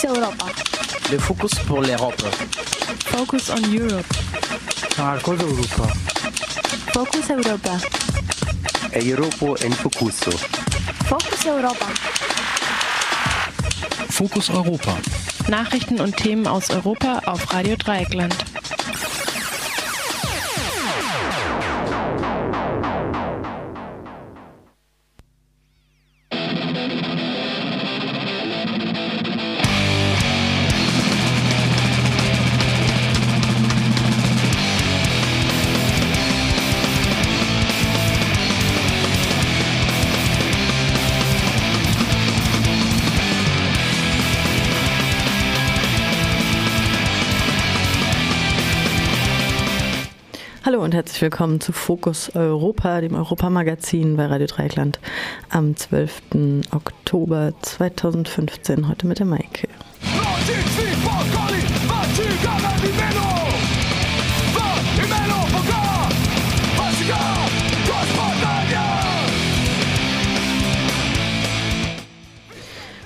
Focus Europa. Le focus pour l'Europe. Focus on Europe. Marcos Europa. Focus Europa. Europo en Focuso. Focus Europa. Fokus Europa. Nachrichten und Themen aus Europa auf Radio Dreieckland. Und herzlich willkommen zu Fokus Europa, dem Europamagazin bei Radio Dreieckland am 12. Oktober 2015. Heute mit der Maike.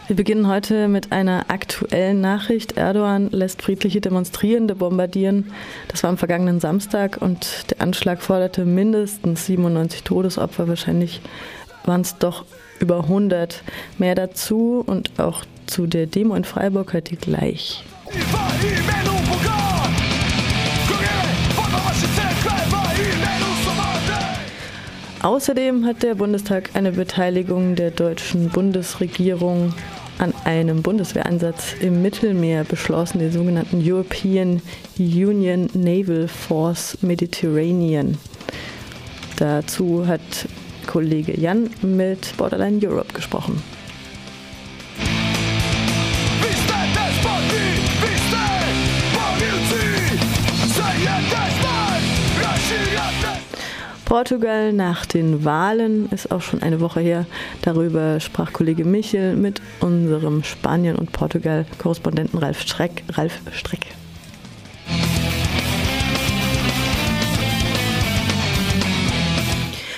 Wir beginnen heute mit einer aktuellen Nachricht. Erdogan lässt friedliche Demonstrierende bombardieren. Das war am vergangenen Samstag und der Anschlag forderte mindestens 97 Todesopfer. Wahrscheinlich waren es doch über 100. Mehr dazu und auch zu der Demo in Freiburg hört ihr gleich. Außerdem hat der Bundestag eine Beteiligung der deutschen Bundesregierung an einem Bundeswehreinsatz im Mittelmeer beschlossen, den sogenannten European Union Naval Force Mediterranean. Dazu hat Kollege Jan mit Borderline Europe gesprochen. Portugal nach den Wahlen ist auch schon eine Woche her. Darüber sprach Kollege Michel mit unserem Spanien- und Portugal-Korrespondenten Ralf Streck. Ralf Streck.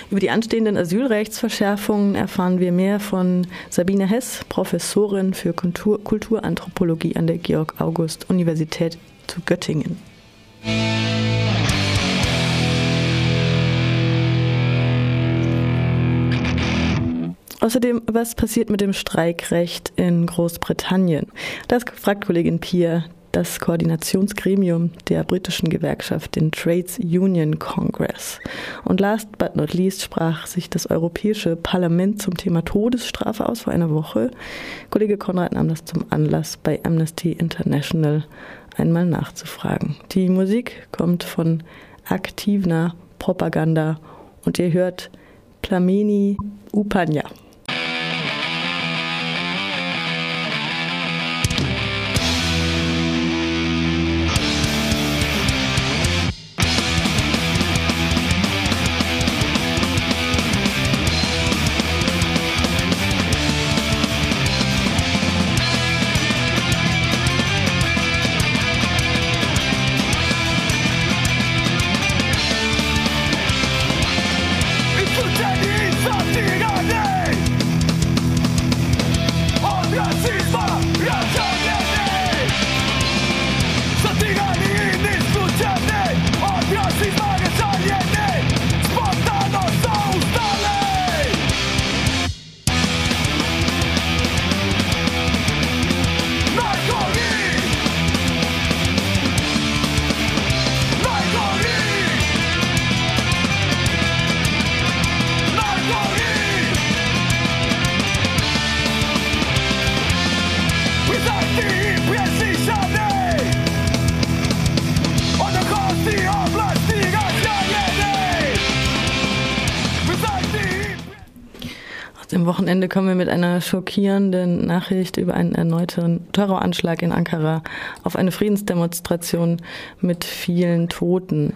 Über die anstehenden Asylrechtsverschärfungen erfahren wir mehr von Sabine Hess, Professorin für Kultur Kulturanthropologie an der Georg-August-Universität zu Göttingen. Außerdem, was passiert mit dem Streikrecht in Großbritannien? Das fragt Kollegin Pia das Koordinationsgremium der britischen Gewerkschaft, den Trades Union Congress. Und last but not least sprach sich das Europäische Parlament zum Thema Todesstrafe aus vor einer Woche. Kollege Konrad nahm das zum Anlass, bei Amnesty International einmal nachzufragen. Die Musik kommt von Aktivna Propaganda und ihr hört Plameni Upanja. Wochenende kommen wir mit einer schockierenden Nachricht über einen erneuten Terroranschlag in Ankara auf eine Friedensdemonstration mit vielen Toten.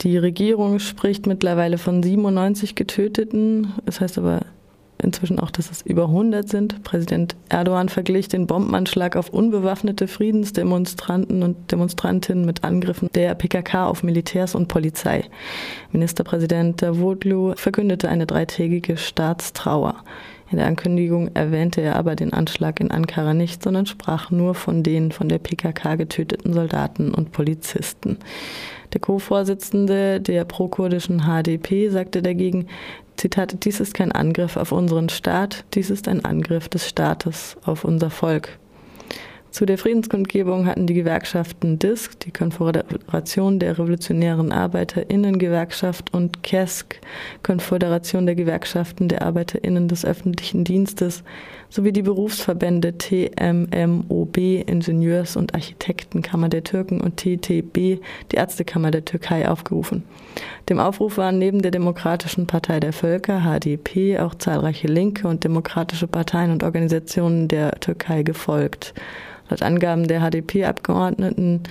Die Regierung spricht mittlerweile von 97 Getöteten. Das heißt aber inzwischen auch, dass es über 100 sind. Präsident Erdogan verglich den Bombenanschlag auf unbewaffnete Friedensdemonstranten und Demonstrantinnen mit Angriffen der PKK auf Militärs und Polizei. Ministerpräsident Davutoglu verkündete eine dreitägige Staatstrauer. In der Ankündigung erwähnte er aber den Anschlag in Ankara nicht, sondern sprach nur von den von der PKK getöteten Soldaten und Polizisten. Der Co-Vorsitzende der prokurdischen HDP sagte dagegen, Zitat, dies ist kein Angriff auf unseren Staat, dies ist ein Angriff des Staates auf unser Volk. Zu der Friedenskundgebung hatten die Gewerkschaften DISC, die Konföderation der Revolutionären Arbeiterinnen-Gewerkschaft und KESK, Konföderation der Gewerkschaften der Arbeiterinnen des öffentlichen Dienstes, sowie die Berufsverbände TMMOB, Ingenieurs- und Architektenkammer der Türken und TTB, die Ärztekammer der Türkei, aufgerufen. Dem Aufruf waren neben der Demokratischen Partei der Völker, HDP, auch zahlreiche linke und demokratische Parteien und Organisationen der Türkei gefolgt. Laut Angaben der HDP-Abgeordneten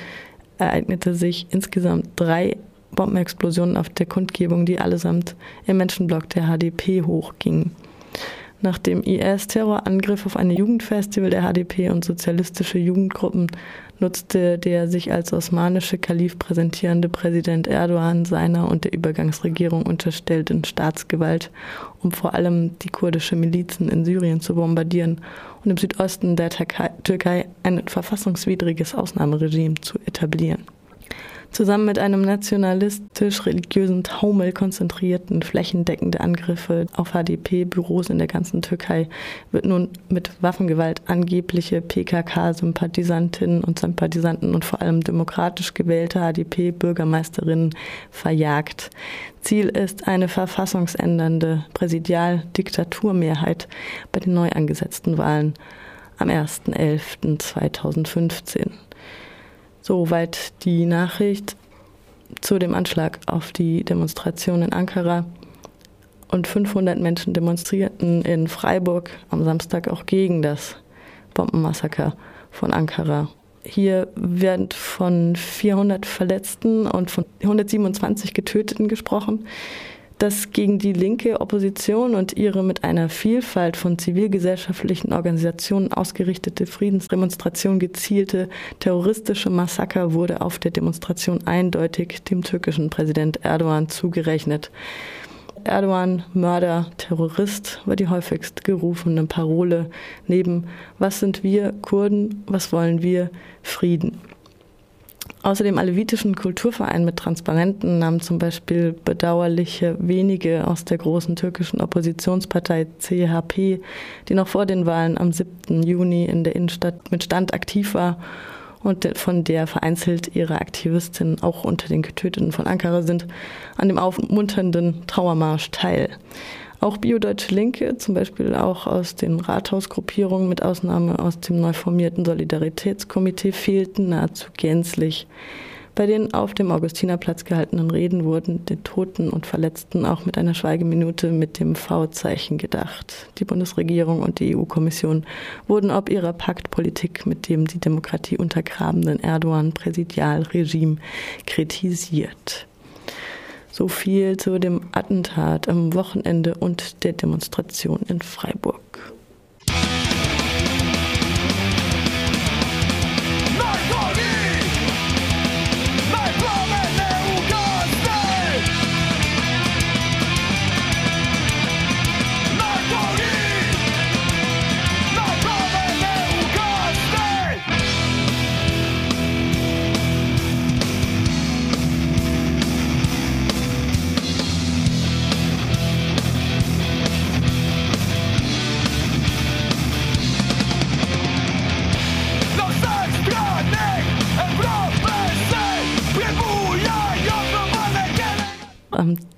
ereignete sich insgesamt drei Bombenexplosionen auf der Kundgebung, die allesamt im Menschenblock der HDP hochgingen. Nach dem IS-Terrorangriff auf eine Jugendfestival der HDP und sozialistische Jugendgruppen nutzte der sich als osmanische Kalif präsentierende Präsident Erdogan seiner und der Übergangsregierung unterstellten Staatsgewalt, um vor allem die kurdische Milizen in Syrien zu bombardieren und im Südosten der Türkei ein verfassungswidriges Ausnahmeregime zu etablieren. Zusammen mit einem nationalistisch-religiösen Taumel konzentrierten flächendeckende Angriffe auf HDP-Büros in der ganzen Türkei wird nun mit Waffengewalt angebliche PKK-Sympathisantinnen und Sympathisanten und vor allem demokratisch gewählte HDP-Bürgermeisterinnen verjagt. Ziel ist eine verfassungsändernde Präsidialdiktaturmehrheit bei den neu angesetzten Wahlen am 1.11.2015. Soweit die Nachricht zu dem Anschlag auf die Demonstration in Ankara. Und 500 Menschen demonstrierten in Freiburg am Samstag auch gegen das Bombenmassaker von Ankara. Hier wird von 400 Verletzten und von 127 Getöteten gesprochen dass gegen die linke Opposition und ihre mit einer Vielfalt von zivilgesellschaftlichen Organisationen ausgerichtete Friedensdemonstration gezielte terroristische Massaker wurde auf der Demonstration eindeutig dem türkischen Präsident Erdogan zugerechnet. Erdogan, Mörder, Terrorist war die häufigst gerufene Parole neben Was sind wir, Kurden, was wollen wir, Frieden. Außer dem alevitischen Kulturverein mit Transparenten nahmen zum Beispiel bedauerliche wenige aus der großen türkischen Oppositionspartei CHP, die noch vor den Wahlen am 7. Juni in der Innenstadt mit Stand aktiv war und von der vereinzelt ihre Aktivistinnen auch unter den Getöteten von Ankara sind, an dem aufmunternden Trauermarsch teil. Auch Biodeutsche Linke, zum Beispiel auch aus den Rathausgruppierungen mit Ausnahme aus dem neu formierten Solidaritätskomitee, fehlten nahezu gänzlich. Bei den auf dem Augustinerplatz gehaltenen Reden wurden den Toten und Verletzten auch mit einer Schweigeminute mit dem V-Zeichen gedacht. Die Bundesregierung und die EU-Kommission wurden ob ihrer Paktpolitik mit dem die Demokratie untergrabenden Erdogan-Präsidialregime kritisiert. So viel zu dem Attentat am Wochenende und der Demonstration in Freiburg.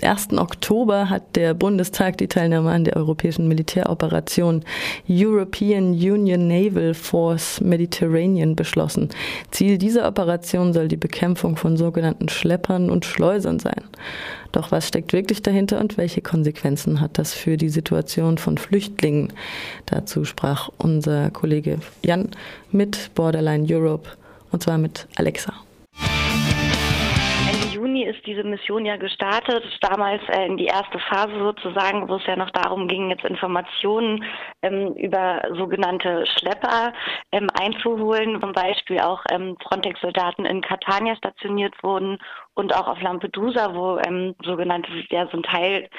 1. Oktober hat der Bundestag die Teilnahme an der europäischen Militäroperation European Union Naval Force Mediterranean beschlossen. Ziel dieser Operation soll die Bekämpfung von sogenannten Schleppern und Schleusern sein. Doch was steckt wirklich dahinter und welche Konsequenzen hat das für die Situation von Flüchtlingen? Dazu sprach unser Kollege Jan mit Borderline Europe und zwar mit Alexa ist diese Mission ja gestartet, damals äh, in die erste Phase sozusagen, wo es ja noch darum ging, jetzt Informationen ähm, über sogenannte Schlepper ähm, einzuholen, zum Beispiel auch ähm, Frontex-Soldaten in Catania stationiert wurden und auch auf Lampedusa, wo ähm, sogenannte, ja, so ein Teil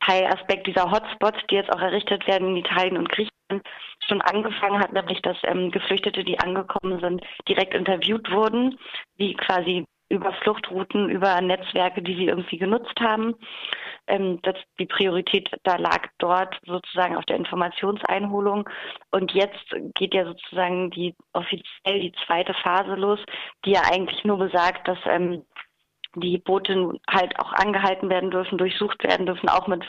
Teilaspekt dieser Hotspots, die jetzt auch errichtet werden in Italien und Griechenland, schon angefangen hat, nämlich dass ähm, Geflüchtete, die angekommen sind, direkt interviewt wurden, wie quasi über Fluchtrouten, über Netzwerke, die sie irgendwie genutzt haben. Ähm, dass die Priorität da lag dort sozusagen auf der Informationseinholung. Und jetzt geht ja sozusagen die offiziell die zweite Phase los, die ja eigentlich nur besagt, dass ähm, die Boote halt auch angehalten werden dürfen, durchsucht werden dürfen, auch mit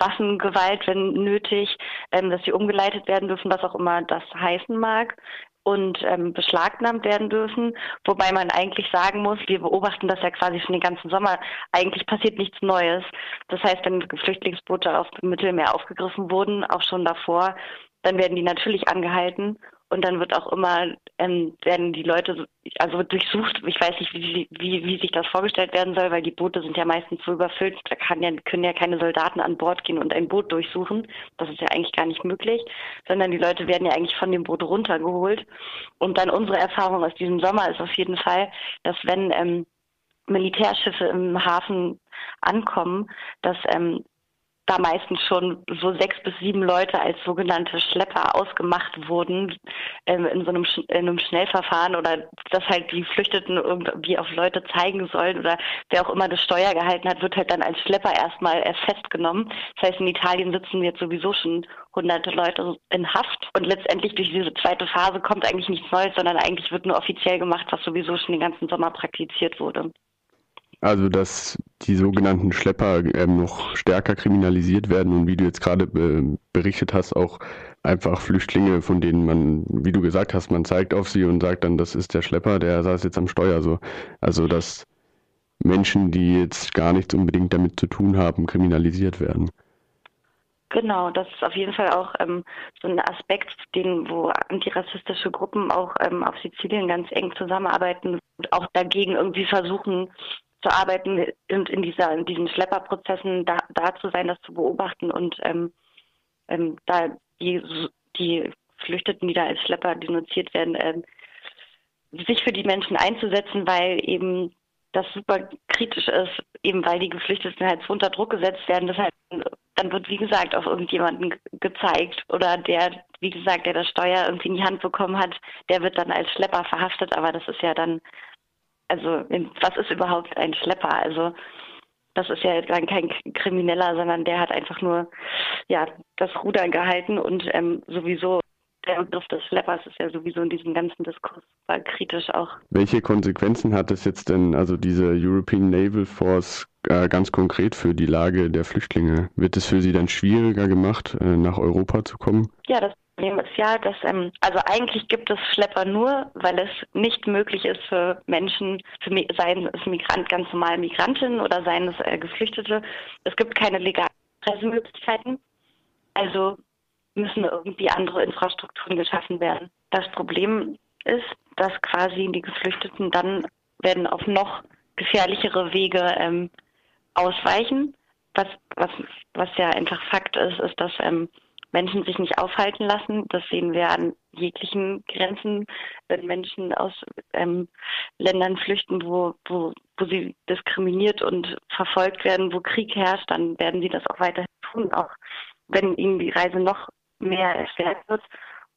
Waffengewalt, wenn nötig, ähm, dass sie umgeleitet werden dürfen, was auch immer das heißen mag und ähm, beschlagnahmt werden dürfen. Wobei man eigentlich sagen muss, wir beobachten das ja quasi schon den ganzen Sommer, eigentlich passiert nichts Neues. Das heißt, wenn Flüchtlingsboote auf dem Mittelmeer aufgegriffen wurden, auch schon davor, dann werden die natürlich angehalten und dann wird auch immer, ähm, werden die Leute, also durchsucht, ich weiß nicht, wie, wie, wie sich das vorgestellt werden soll, weil die Boote sind ja meistens so überfüllt, da kann ja, können ja keine Soldaten an Bord gehen und ein Boot durchsuchen. Das ist ja eigentlich gar nicht möglich, sondern die Leute werden ja eigentlich von dem Boot runtergeholt. Und dann unsere Erfahrung aus diesem Sommer ist auf jeden Fall, dass wenn ähm, Militärschiffe im Hafen ankommen, dass ähm, da meistens schon so sechs bis sieben Leute als sogenannte Schlepper ausgemacht wurden ähm, in so einem, in einem Schnellverfahren oder dass halt die Flüchteten irgendwie auf Leute zeigen sollen oder wer auch immer das Steuer gehalten hat, wird halt dann als Schlepper erstmal erst festgenommen. Das heißt, in Italien sitzen jetzt sowieso schon hunderte Leute in Haft und letztendlich durch diese zweite Phase kommt eigentlich nichts Neues, sondern eigentlich wird nur offiziell gemacht, was sowieso schon den ganzen Sommer praktiziert wurde. Also, dass die sogenannten Schlepper ähm, noch stärker kriminalisiert werden und wie du jetzt gerade äh, berichtet hast, auch einfach Flüchtlinge, von denen man, wie du gesagt hast, man zeigt auf sie und sagt dann, das ist der Schlepper, der saß jetzt am Steuer. So. Also, dass Menschen, die jetzt gar nichts unbedingt damit zu tun haben, kriminalisiert werden. Genau, das ist auf jeden Fall auch ähm, so ein Aspekt, den, wo antirassistische Gruppen auch ähm, auf Sizilien ganz eng zusammenarbeiten und auch dagegen irgendwie versuchen, zu arbeiten und in dieser in diesen Schlepperprozessen da, da zu sein, das zu beobachten und ähm, ähm, da die, die Geflüchteten, die da als Schlepper denunziert werden, ähm, sich für die Menschen einzusetzen, weil eben das super kritisch ist, eben weil die Geflüchteten halt so unter Druck gesetzt werden. Das heißt, dann wird, wie gesagt, auf irgendjemanden gezeigt oder der, wie gesagt, der das Steuer irgendwie in die Hand bekommen hat, der wird dann als Schlepper verhaftet, aber das ist ja dann also was ist überhaupt ein Schlepper? Also das ist ja dann kein Krimineller, sondern der hat einfach nur ja das Ruder gehalten und ähm, sowieso der Begriff des Schleppers ist ja sowieso in diesem ganzen Diskurs kritisch auch. Welche Konsequenzen hat es jetzt denn, also diese European Naval Force äh, ganz konkret für die Lage der Flüchtlinge? Wird es für sie dann schwieriger gemacht, äh, nach Europa zu kommen? Ja, das Problem ist ja, dass, ähm, also eigentlich gibt es Schlepper nur, weil es nicht möglich ist für Menschen, für, seien es Migrant, ganz normal Migrantinnen oder seien es äh, Geflüchtete. Es gibt keine legalen Reisemöglichkeiten. Also müssen irgendwie andere Infrastrukturen geschaffen werden. Das Problem ist, dass quasi die Geflüchteten dann werden auf noch gefährlichere Wege ähm, ausweichen. Was, was, was ja einfach Fakt ist, ist, dass ähm, Menschen sich nicht aufhalten lassen. Das sehen wir an jeglichen Grenzen, wenn Menschen aus ähm, Ländern flüchten, wo, wo, wo sie diskriminiert und verfolgt werden, wo Krieg herrscht, dann werden sie das auch weiterhin tun, auch wenn ihnen die Reise noch mehr erschwert wird.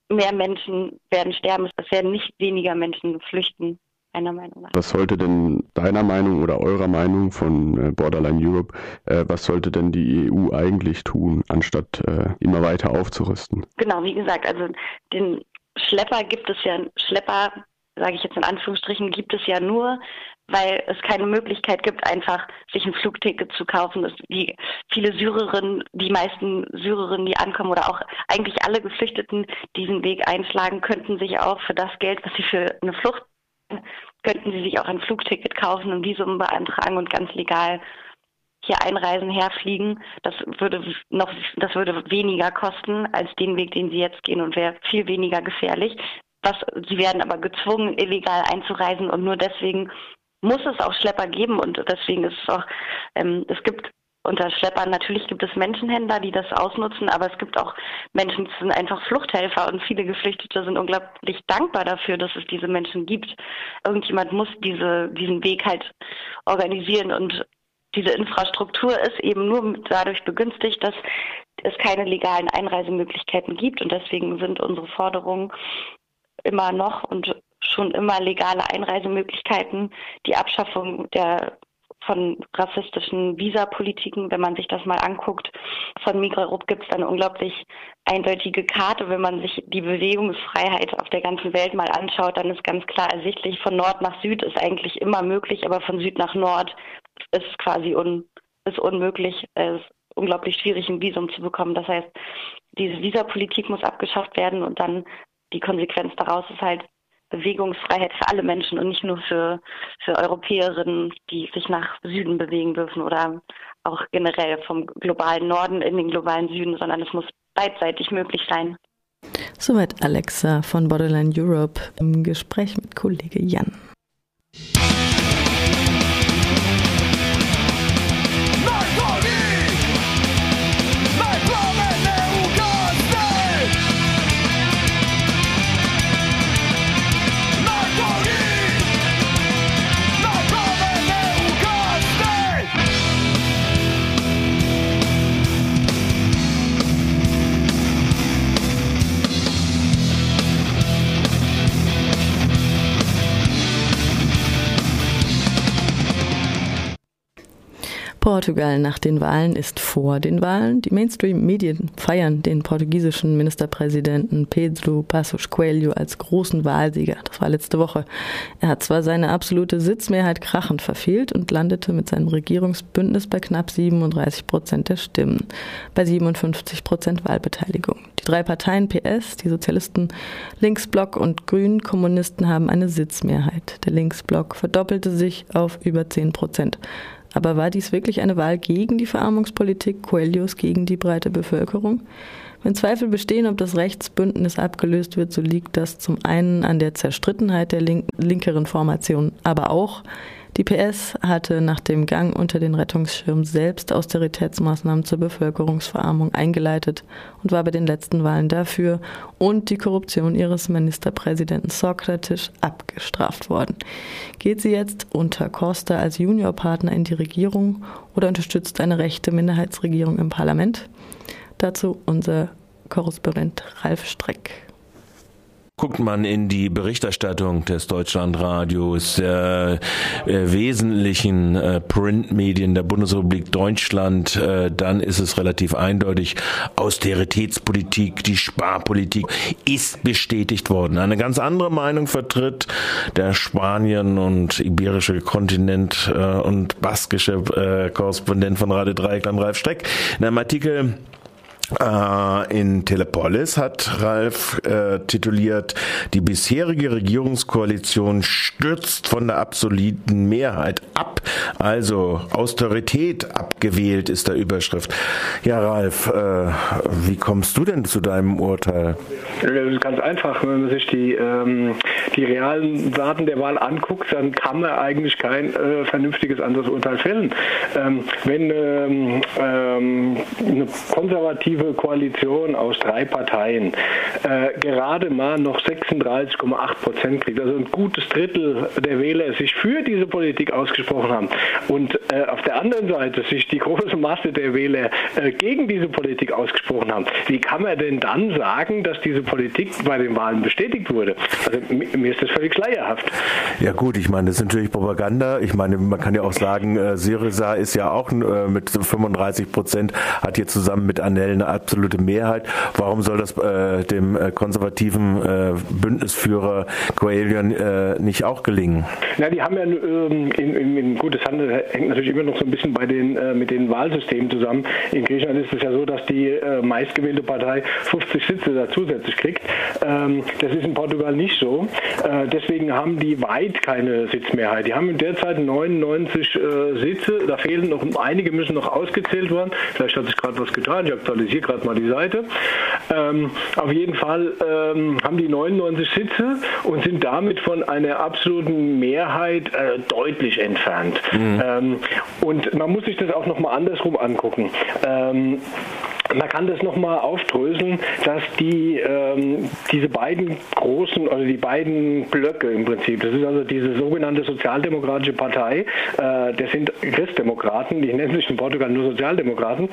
Mehr Menschen werden sterben, es werden nicht weniger Menschen flüchten meiner Meinung nach. Was sollte denn deiner Meinung oder eurer Meinung von äh, Borderline Europe, äh, was sollte denn die EU eigentlich tun, anstatt äh, immer weiter aufzurüsten? Genau, wie gesagt, also den Schlepper gibt es ja, Schlepper, sage ich jetzt in Anführungsstrichen, gibt es ja nur, weil es keine Möglichkeit gibt, einfach sich ein Flugticket zu kaufen. die viele Syrerinnen, die meisten Syrerinnen, die ankommen oder auch eigentlich alle Geflüchteten diesen Weg einschlagen, könnten sich auch für das Geld, was sie für eine Flucht könnten Sie sich auch ein Flugticket kaufen und Visum beantragen und ganz legal hier einreisen, herfliegen. Das würde noch, das würde weniger kosten als den Weg, den Sie jetzt gehen und wäre viel weniger gefährlich. Was, Sie werden aber gezwungen, illegal einzureisen und nur deswegen muss es auch Schlepper geben und deswegen ist es auch, ähm, es gibt unter Schleppern. Natürlich gibt es Menschenhändler, die das ausnutzen, aber es gibt auch Menschen, die sind einfach Fluchthelfer und viele Geflüchtete sind unglaublich dankbar dafür, dass es diese Menschen gibt. Irgendjemand muss diese, diesen Weg halt organisieren und diese Infrastruktur ist eben nur dadurch begünstigt, dass es keine legalen Einreisemöglichkeiten gibt. Und deswegen sind unsere Forderungen immer noch und schon immer legale Einreisemöglichkeiten, die Abschaffung der von rassistischen Visapolitiken, wenn man sich das mal anguckt. Von Migragroup gibt es eine unglaublich eindeutige Karte. Wenn man sich die Bewegungsfreiheit auf der ganzen Welt mal anschaut, dann ist ganz klar ersichtlich, von Nord nach Süd ist eigentlich immer möglich, aber von Süd nach Nord ist quasi un, ist unmöglich. Es ist unglaublich schwierig, ein Visum zu bekommen. Das heißt, diese Visapolitik muss abgeschafft werden und dann die Konsequenz daraus ist halt Bewegungsfreiheit für alle Menschen und nicht nur für, für Europäerinnen, die sich nach Süden bewegen dürfen oder auch generell vom globalen Norden in den globalen Süden, sondern es muss beidseitig möglich sein. Soweit Alexa von Borderline Europe im Gespräch mit Kollege Jan. Portugal nach den Wahlen ist vor den Wahlen. Die Mainstream-Medien feiern den portugiesischen Ministerpräsidenten Pedro Passos Coelho als großen Wahlsieger. Das war letzte Woche. Er hat zwar seine absolute Sitzmehrheit krachend verfehlt und landete mit seinem Regierungsbündnis bei knapp 37 Prozent der Stimmen, bei 57 Prozent Wahlbeteiligung. Die drei Parteien PS, die Sozialisten, Linksblock und Grünen Kommunisten haben eine Sitzmehrheit. Der Linksblock verdoppelte sich auf über 10 Prozent. Aber war dies wirklich eine Wahl gegen die Verarmungspolitik Coelhos, gegen die breite Bevölkerung? Wenn Zweifel bestehen, ob das Rechtsbündnis abgelöst wird, so liegt das zum einen an der Zerstrittenheit der link linkeren Formation, aber auch die PS hatte nach dem Gang unter den Rettungsschirm selbst Austeritätsmaßnahmen zur Bevölkerungsverarmung eingeleitet und war bei den letzten Wahlen dafür und die Korruption ihres Ministerpräsidenten Sokrates abgestraft worden. Geht sie jetzt unter Costa als Juniorpartner in die Regierung oder unterstützt eine rechte Minderheitsregierung im Parlament? Dazu unser Korrespondent Ralf Streck. Guckt man in die Berichterstattung des Deutschlandradios, der äh, wesentlichen äh, Printmedien der Bundesrepublik Deutschland, äh, dann ist es relativ eindeutig, Austeritätspolitik, die Sparpolitik ist bestätigt worden. Eine ganz andere Meinung vertritt der Spanien und iberische Kontinent äh, und baskische äh, Korrespondent von Radio Dreieckland Ralf Streck in einem Artikel äh, in Telepolis hat Ralf äh, tituliert, die bisherige Regierungskoalition stürzt von der absoluten Mehrheit ab, also Austerität abgewählt ist der Überschrift. Ja, Ralf, äh, wie kommst du denn zu deinem Urteil? Ganz einfach, wenn man sich die, ähm, die realen Daten der Wahl anguckt, dann kann man eigentlich kein äh, vernünftiges anderes Urteil fällen. Ähm, wenn ähm, ähm eine konservative konservative Koalition aus drei Parteien äh, gerade mal noch 36,8 Prozent kriegt, also ein gutes Drittel der Wähler sich für diese Politik ausgesprochen haben und äh, auf der anderen Seite sich die große Masse der Wähler äh, gegen diese Politik ausgesprochen haben, wie kann man denn dann sagen, dass diese Politik bei den Wahlen bestätigt wurde? Also mir ist das völlig schleierhaft. Ja gut, ich meine, das ist natürlich Propaganda. Ich meine, man kann ja auch sagen, äh, Syriza ist ja auch äh, mit 35 Prozent, hat hier zusammen mit Annellen eine absolute Mehrheit. Warum soll das äh, dem äh, konservativen äh, Bündnisführer Coelho äh, nicht auch gelingen? Na, die haben ja ähm, in, in, in, gut, das hängt natürlich immer noch so ein bisschen bei den äh, mit den Wahlsystemen zusammen. In Griechenland ist es ja so, dass die äh, meistgewählte Partei 50 Sitze da zusätzlich kriegt. Ähm, das ist in Portugal nicht so. deswegen haben die weit keine Sitzmehrheit. Die haben derzeit 99 Sitze. Da fehlen noch einige, müssen noch ausgezählt werden. Vielleicht hat sich gerade was getan. Ich aktualisiere gerade mal die Seite. Ähm, auf jeden Fall ähm, haben die 99 Sitze und sind damit von einer absoluten Mehrheit äh, deutlich entfernt. Mhm. Ähm, und man muss sich das auch nochmal andersrum angucken. Ähm, man kann das nochmal aufdröseln, dass die ähm, diese beiden großen oder die beiden Blöcke im Prinzip, das ist also diese sogenannte sozialdemokratische Partei, äh, das sind Christdemokraten, die nennen sich in Portugal nur Sozialdemokraten,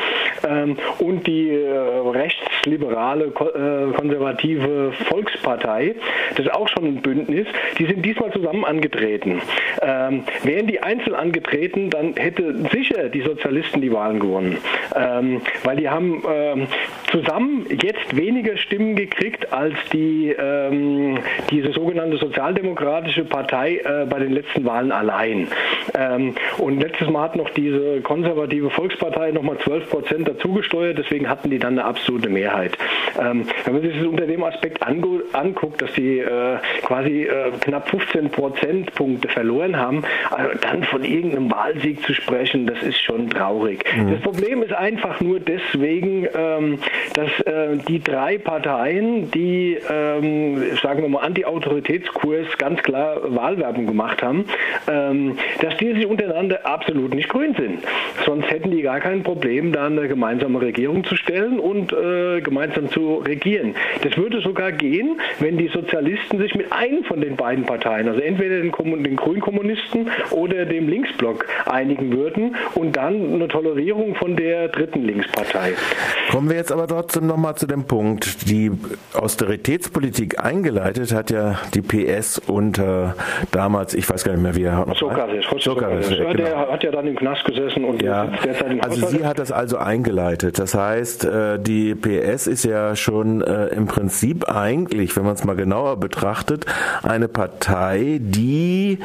ähm, und die rechtsliberale ko äh, konservative Volkspartei, das ist auch schon ein Bündnis, die sind diesmal zusammen angetreten. Ähm, wären die einzeln angetreten, dann hätte sicher die Sozialisten die Wahlen gewonnen, ähm, weil die haben ähm, zusammen jetzt weniger Stimmen gekriegt als die, ähm, diese sogenannte Sozialdemokratische Partei äh, bei den letzten Wahlen allein. Ähm, und letztes Mal hat noch diese konservative Volkspartei nochmal 12 Prozent dazugesteuert, deswegen hatten die dann eine absolute Mehrheit. Ähm, wenn man sich das unter dem Aspekt anguckt, dass die äh, quasi äh, knapp 15 Prozentpunkte verloren haben, also dann von irgendeinem Wahlsieg zu sprechen, das ist schon traurig. Mhm. Das Problem ist einfach nur deswegen, ähm, dass äh, die drei Parteien, die, ähm, sagen wir mal, Anti-Autoritätskurs ganz klar Wahlwerbung gemacht haben, ähm, dass die sich untereinander absolut nicht grün sind. Sonst hätten die gar kein Problem, da eine gemeinsame Regierung zu stellen und äh, gemeinsam zu regieren. Das würde sogar gehen, wenn die Sozialisten sich mit einem von den beiden Parteien, also entweder den, den grünen Kommunisten oder dem Linksblock einigen würden und dann eine Tolerierung von der dritten Linkspartei. Kommen wir jetzt aber trotzdem nochmal zu dem Punkt. Die Austeritätspolitik eingeleitet hat ja die PS unter damals, ich weiß gar nicht mehr, wie er hat noch Sokrates, Sokrates. Ja, Der genau. hat ja dann im Knast gesessen und ja. derzeit im Also sie hat das also eingeleitet. Das heißt, äh, die PS ist ja schon äh, im Prinzip eigentlich, wenn man es mal genauer betrachtet, eine Partei, die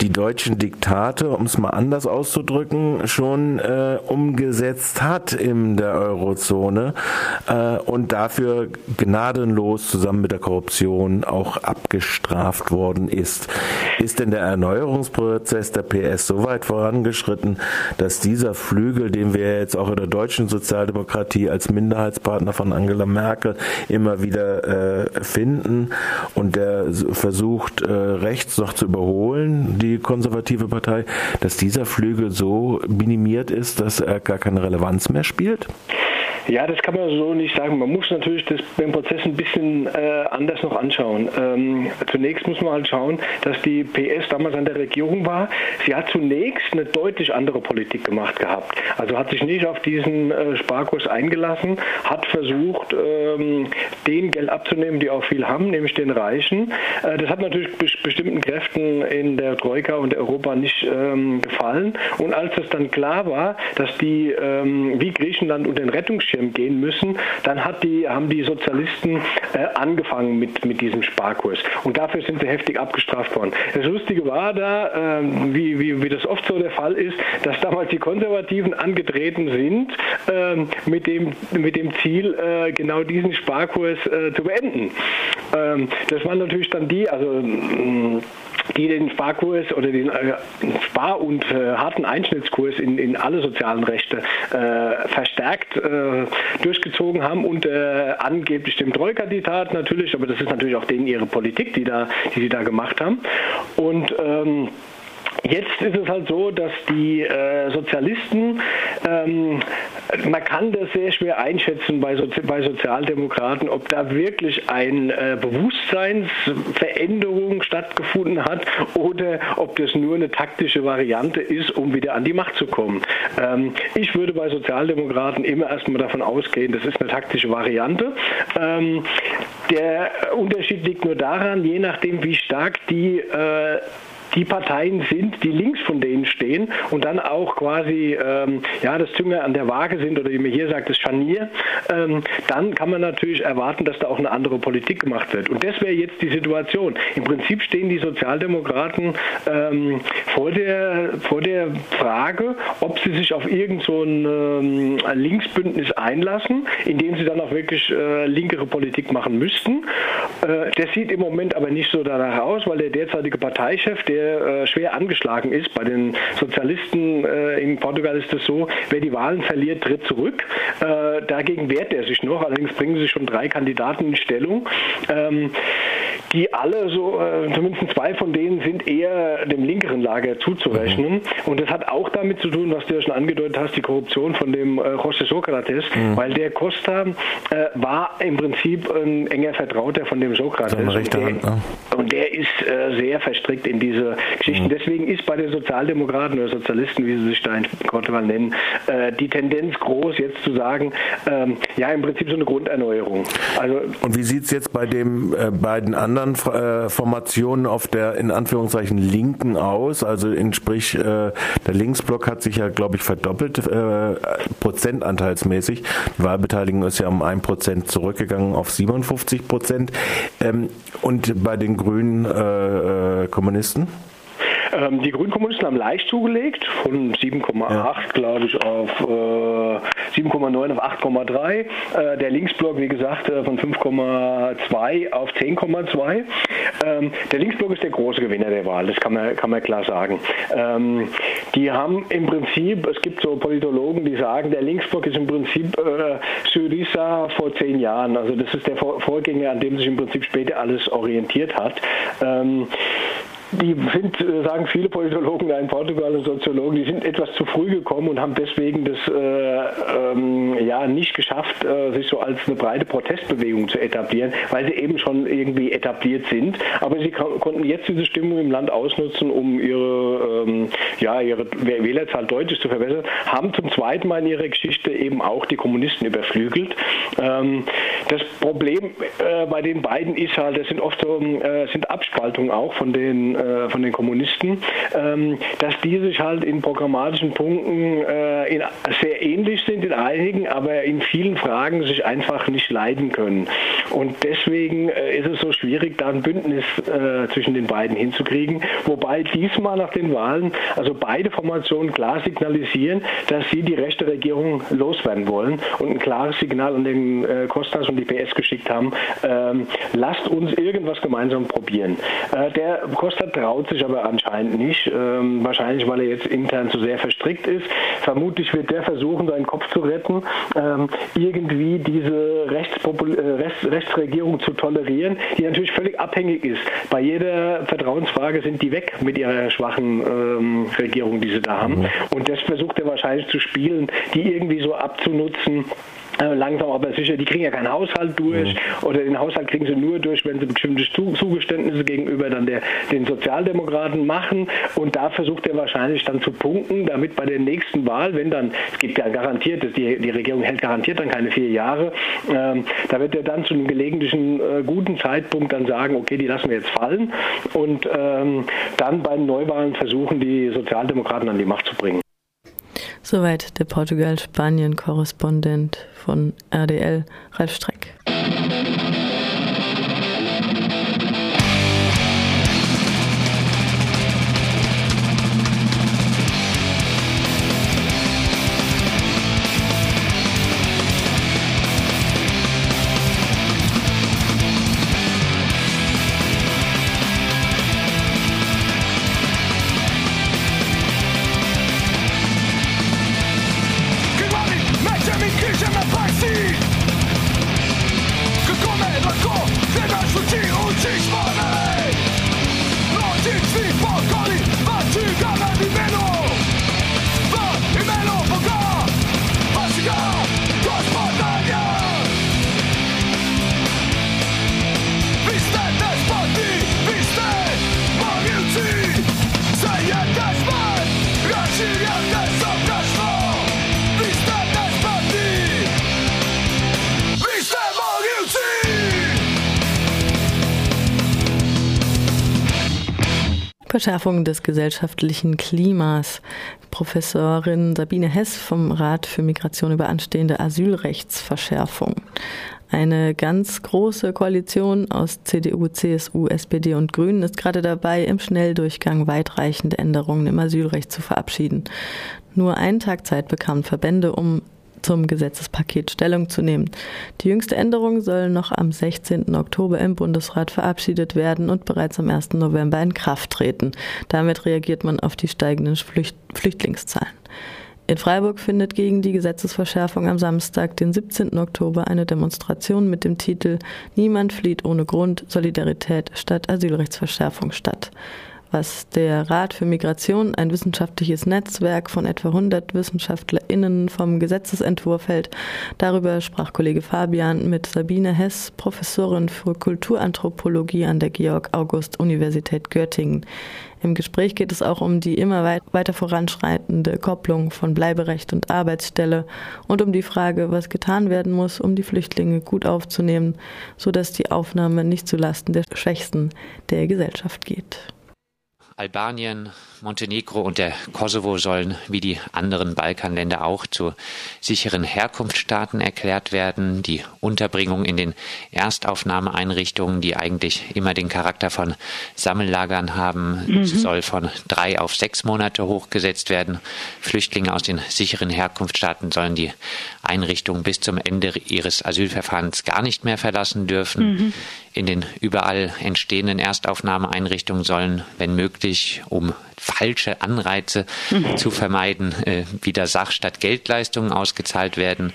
die deutschen Diktate, um es mal anders auszudrücken, schon äh, umgesetzt hat in der Eurozone und dafür gnadenlos zusammen mit der Korruption auch abgestraft worden ist. Ist denn der Erneuerungsprozess der PS so weit vorangeschritten, dass dieser Flügel, den wir jetzt auch in der deutschen Sozialdemokratie als Minderheitspartner von Angela Merkel immer wieder äh, finden und der versucht, äh, rechts noch zu überholen, die konservative Partei, dass dieser Flügel so minimiert ist, dass er gar keine Relevanz mehr spielt? Ja, das kann man so nicht sagen. Man muss natürlich das, den Prozess ein bisschen äh, anders noch anschauen. Ähm, zunächst muss man halt schauen, dass die PS damals an der Regierung war. Sie hat zunächst eine deutlich andere Politik gemacht gehabt. Also hat sich nicht auf diesen äh, Sparkurs eingelassen, hat versucht, ähm, den Geld abzunehmen, die auch viel haben, nämlich den Reichen. Äh, das hat natürlich be bestimmten Kräften in der Troika und Europa nicht ähm, gefallen. Und als es dann klar war, dass die ähm, wie Griechenland und den Rettungsschirm Bildschirm gehen müssen, dann hat die, haben die Sozialisten äh, angefangen mit, mit diesem Sparkurs. Und dafür sind sie heftig abgestraft worden. Das Lustige war da, äh, wie, wie, wie das oft so der Fall ist, dass damals die Konservativen angetreten sind äh, mit, dem, mit dem Ziel, äh, genau diesen Sparkurs äh, zu beenden. Ähm, das waren natürlich dann die, also die den Sparkurs oder den äh, Spar- und äh, harten Einschnittskurs in, in alle sozialen Rechte äh, verstärkt äh, durchgezogen haben und äh, angeblich dem Troika-Diktat natürlich, aber das ist natürlich auch denen ihre Politik, die, da, die sie da gemacht haben. Und ähm, Jetzt ist es halt so, dass die äh, Sozialisten, ähm, man kann das sehr schwer einschätzen bei, Sozi bei Sozialdemokraten, ob da wirklich eine äh, Bewusstseinsveränderung stattgefunden hat oder ob das nur eine taktische Variante ist, um wieder an die Macht zu kommen. Ähm, ich würde bei Sozialdemokraten immer erstmal davon ausgehen, das ist eine taktische Variante. Ähm, der Unterschied liegt nur daran, je nachdem, wie stark die äh, die Parteien sind, die links von denen stehen und dann auch quasi ähm, ja, das Zünger an der Waage sind oder wie man hier sagt, das Scharnier, ähm, dann kann man natürlich erwarten, dass da auch eine andere Politik gemacht wird. Und das wäre jetzt die Situation. Im Prinzip stehen die Sozialdemokraten ähm, vor, der, vor der Frage, ob sie sich auf irgend so ein ähm, Linksbündnis einlassen, indem sie dann auch wirklich äh, linkere Politik machen müssten. Äh, das sieht im Moment aber nicht so danach aus, weil der derzeitige Parteichef, der äh, schwer angeschlagen ist. Bei den Sozialisten äh, in Portugal ist es so, wer die Wahlen verliert, tritt zurück. Äh, dagegen wehrt er sich noch. Allerdings bringen sich schon drei Kandidaten in Stellung. Ähm, die alle so, äh, zumindest zwei von denen sind eher dem linkeren Lager zuzurechnen. Mhm. Und das hat auch damit zu tun, was du ja schon angedeutet hast, die Korruption von dem äh, José Sokrates, mhm. weil der Costa äh, war im Prinzip ein enger Vertrauter von dem Sokrates. Und der, Hand, ne? und der, ist sehr verstrickt in diese Geschichten. Mhm. Deswegen ist bei den Sozialdemokraten oder Sozialisten, wie sie sich da in Portugal nennen, äh, die Tendenz groß, jetzt zu sagen, ähm, ja, im Prinzip so eine Grunderneuerung. Also, und wie sieht es jetzt bei den äh, beiden anderen äh, Formationen auf der in Anführungszeichen Linken aus? Also in, sprich, äh, der Linksblock hat sich ja, glaube ich, verdoppelt, äh, prozentanteilsmäßig. Die Wahlbeteiligung ist ja um ein Prozent zurückgegangen auf 57 Prozent. Ähm, und bei den grünen äh, Kommunisten? Ähm, die Grünkommunisten haben leicht zugelegt, von 7,8 ja. glaube ich auf äh, 7,9 auf 8,3. Äh, der Linksblock, wie gesagt, äh, von 5,2 auf 10,2. Ähm, der Linksblock ist der große Gewinner der Wahl, das kann man, kann man klar sagen. Ähm, die haben im Prinzip, es gibt so Politologen, die sagen, der Linksblock ist im Prinzip äh, Syriza vor zehn Jahren. Also das ist der Vorgänger, an dem sich im Prinzip später alles orientiert hat. Ähm, die sind, äh, sagen viele Politologen in Portugal und Soziologen, die sind etwas zu früh gekommen und haben deswegen das äh, ähm, ja nicht geschafft, äh, sich so als eine breite Protestbewegung zu etablieren, weil sie eben schon irgendwie etabliert sind. Aber sie konnten jetzt diese Stimmung im Land ausnutzen, um ihre, ähm, ja, ihre Wählerzahl deutlich zu verbessern, haben zum zweiten Mal in ihrer Geschichte eben auch die Kommunisten überflügelt. Ähm, das Problem äh, bei den beiden ist halt, das sind oft so äh, sind Abspaltungen auch von den äh, von den Kommunisten, ähm, dass die sich halt in programmatischen Punkten äh, in, sehr ähnlich sind in einigen, aber in vielen Fragen sich einfach nicht leiden können. Und deswegen äh, ist es so schwierig, da ein Bündnis äh, zwischen den beiden hinzukriegen. Wobei diesmal nach den Wahlen, also beide Formationen klar signalisieren, dass sie die rechte Regierung loswerden wollen und ein klares Signal an den äh, Kostas und die PS geschickt haben, ähm, lasst uns irgendwas gemeinsam probieren. Äh, der Costa traut sich aber anscheinend nicht. Ähm, wahrscheinlich, weil er jetzt intern zu sehr verstrickt ist. Vermutlich wird der versuchen, seinen Kopf zu retten, ähm, irgendwie diese Rechtspopul äh, Rechts Rechtsregierung zu tolerieren, die natürlich völlig abhängig ist. Bei jeder Vertrauensfrage sind die weg mit ihrer schwachen ähm, Regierung, die sie da haben. Mhm. Und das versucht er wahrscheinlich zu spielen, die irgendwie so abzunutzen langsam aber sicher, die kriegen ja keinen Haushalt durch mhm. oder den Haushalt kriegen sie nur durch, wenn sie bestimmte Zugeständnisse gegenüber dann der, den Sozialdemokraten machen und da versucht er wahrscheinlich dann zu punkten, damit bei der nächsten Wahl, wenn dann, es gibt ja garantiert, die, die Regierung hält garantiert dann keine vier Jahre, ähm, da wird er dann zu einem gelegentlichen äh, guten Zeitpunkt dann sagen, okay, die lassen wir jetzt fallen und ähm, dann bei den Neuwahlen versuchen, die Sozialdemokraten an die Macht zu bringen. Soweit der Portugal-Spanien-Korrespondent von RDL, Ralf Streck. Verschärfung des gesellschaftlichen Klimas. Professorin Sabine Hess vom Rat für Migration über anstehende Asylrechtsverschärfung. Eine ganz große Koalition aus CDU, CSU, SPD und Grünen ist gerade dabei, im Schnelldurchgang weitreichende Änderungen im Asylrecht zu verabschieden. Nur einen Tag Zeit bekamen Verbände, um zum Gesetzespaket Stellung zu nehmen. Die jüngste Änderung soll noch am 16. Oktober im Bundesrat verabschiedet werden und bereits am 1. November in Kraft treten. Damit reagiert man auf die steigenden Flücht Flüchtlingszahlen. In Freiburg findet gegen die Gesetzesverschärfung am Samstag, den 17. Oktober, eine Demonstration mit dem Titel Niemand flieht ohne Grund, Solidarität statt Asylrechtsverschärfung statt was der Rat für Migration, ein wissenschaftliches Netzwerk von etwa 100 WissenschaftlerInnen vom Gesetzesentwurf hält. Darüber sprach Kollege Fabian mit Sabine Hess, Professorin für Kulturanthropologie an der Georg-August-Universität Göttingen. Im Gespräch geht es auch um die immer weiter voranschreitende Kopplung von Bleiberecht und Arbeitsstelle und um die Frage, was getan werden muss, um die Flüchtlinge gut aufzunehmen, sodass die Aufnahme nicht zulasten der Schwächsten der Gesellschaft geht. Albanien, Montenegro und der Kosovo sollen wie die anderen Balkanländer auch zu sicheren Herkunftsstaaten erklärt werden. Die Unterbringung in den Erstaufnahmeeinrichtungen, die eigentlich immer den Charakter von Sammellagern haben, mhm. soll von drei auf sechs Monate hochgesetzt werden. Flüchtlinge aus den sicheren Herkunftsstaaten sollen die Einrichtungen bis zum Ende ihres Asylverfahrens gar nicht mehr verlassen dürfen. Mhm. In den überall entstehenden Erstaufnahmeeinrichtungen sollen, wenn möglich, um falsche Anreize mhm. zu vermeiden, äh, wieder Sach- statt Geldleistungen ausgezahlt werden.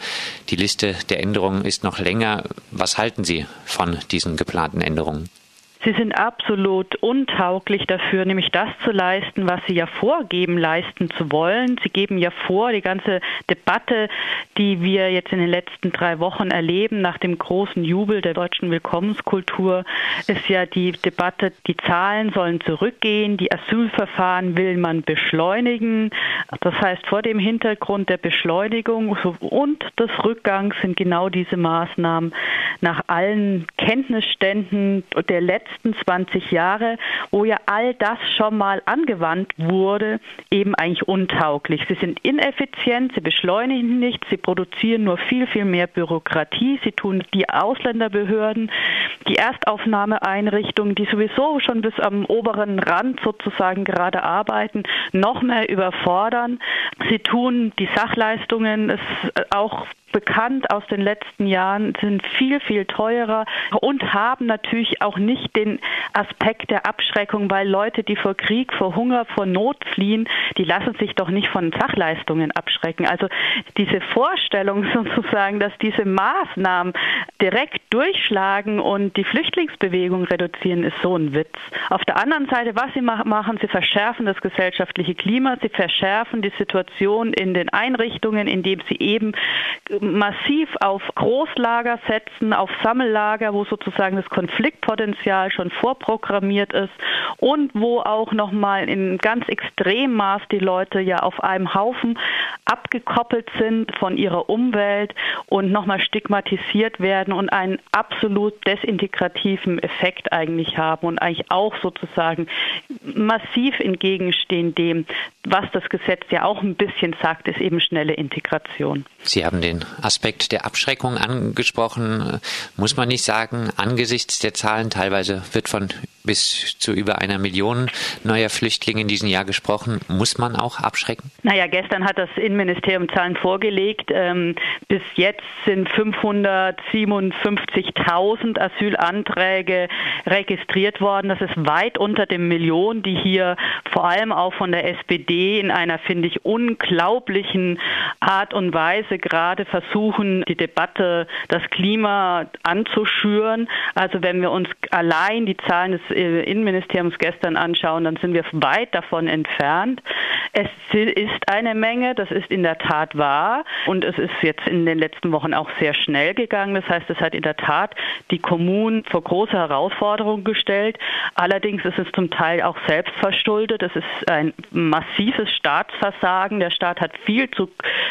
Die Liste der Änderungen ist noch länger. Was halten Sie von diesen geplanten Änderungen? Sie sind absolut untauglich dafür, nämlich das zu leisten, was Sie ja vorgeben, leisten zu wollen. Sie geben ja vor, die ganze Debatte, die wir jetzt in den letzten drei Wochen erleben, nach dem großen Jubel der deutschen Willkommenskultur, ist ja die Debatte, die Zahlen sollen zurückgehen, die Asylverfahren will man beschleunigen. Das heißt, vor dem Hintergrund der Beschleunigung und des Rückgangs sind genau diese Maßnahmen nach allen Kenntnisständen der letzten letzten 20 Jahre, wo ja all das schon mal angewandt wurde, eben eigentlich untauglich. Sie sind ineffizient, sie beschleunigen nichts, sie produzieren nur viel, viel mehr Bürokratie. Sie tun die Ausländerbehörden, die Erstaufnahmeeinrichtungen, die sowieso schon bis am oberen Rand sozusagen gerade arbeiten, noch mehr überfordern. Sie tun die Sachleistungen, es auch bekannt aus den letzten Jahren, sind viel, viel teurer und haben natürlich auch nicht den Aspekt der Abschreckung, weil Leute, die vor Krieg, vor Hunger, vor Not fliehen, die lassen sich doch nicht von Sachleistungen abschrecken. Also diese Vorstellung sozusagen, dass diese Maßnahmen direkt durchschlagen und die Flüchtlingsbewegung reduzieren, ist so ein Witz. Auf der anderen Seite, was sie machen, sie verschärfen das gesellschaftliche Klima, sie verschärfen die Situation in den Einrichtungen, indem sie eben massiv auf Großlager setzen, auf Sammellager, wo sozusagen das Konfliktpotenzial schon vorprogrammiert ist und wo auch nochmal in ganz extrem Maß die Leute ja auf einem Haufen abgekoppelt sind von ihrer Umwelt und nochmal stigmatisiert werden und einen absolut desintegrativen Effekt eigentlich haben und eigentlich auch sozusagen massiv entgegenstehen dem, was das Gesetz ja auch ein bisschen sagt, ist eben schnelle Integration. Sie haben den Aspekt der Abschreckung angesprochen. Muss man nicht sagen, angesichts der Zahlen, teilweise wird von bis zu über einer Million neuer Flüchtlinge in diesem Jahr gesprochen. Muss man auch abschrecken? Naja, gestern hat das Innenministerium Zahlen vorgelegt. Ähm, bis jetzt sind 557.000 Asylanträge registriert worden. Das ist weit unter dem Million, die hier vor allem auch von der SPD in einer, finde ich, unglaublichen Art und Weise gerade versuchen, die Debatte, das Klima anzuschüren. Also wenn wir uns allein die Zahlen des Innenministeriums gestern anschauen, dann sind wir weit davon entfernt. Es ist eine Menge, das ist in der Tat wahr und es ist jetzt in den letzten Wochen auch sehr schnell gegangen. Das heißt, es hat in der Tat die Kommunen vor große Herausforderungen gestellt. Allerdings ist es zum Teil auch selbst verschuldet. Es ist ein massives Staatsversagen. Der Staat hat viel zu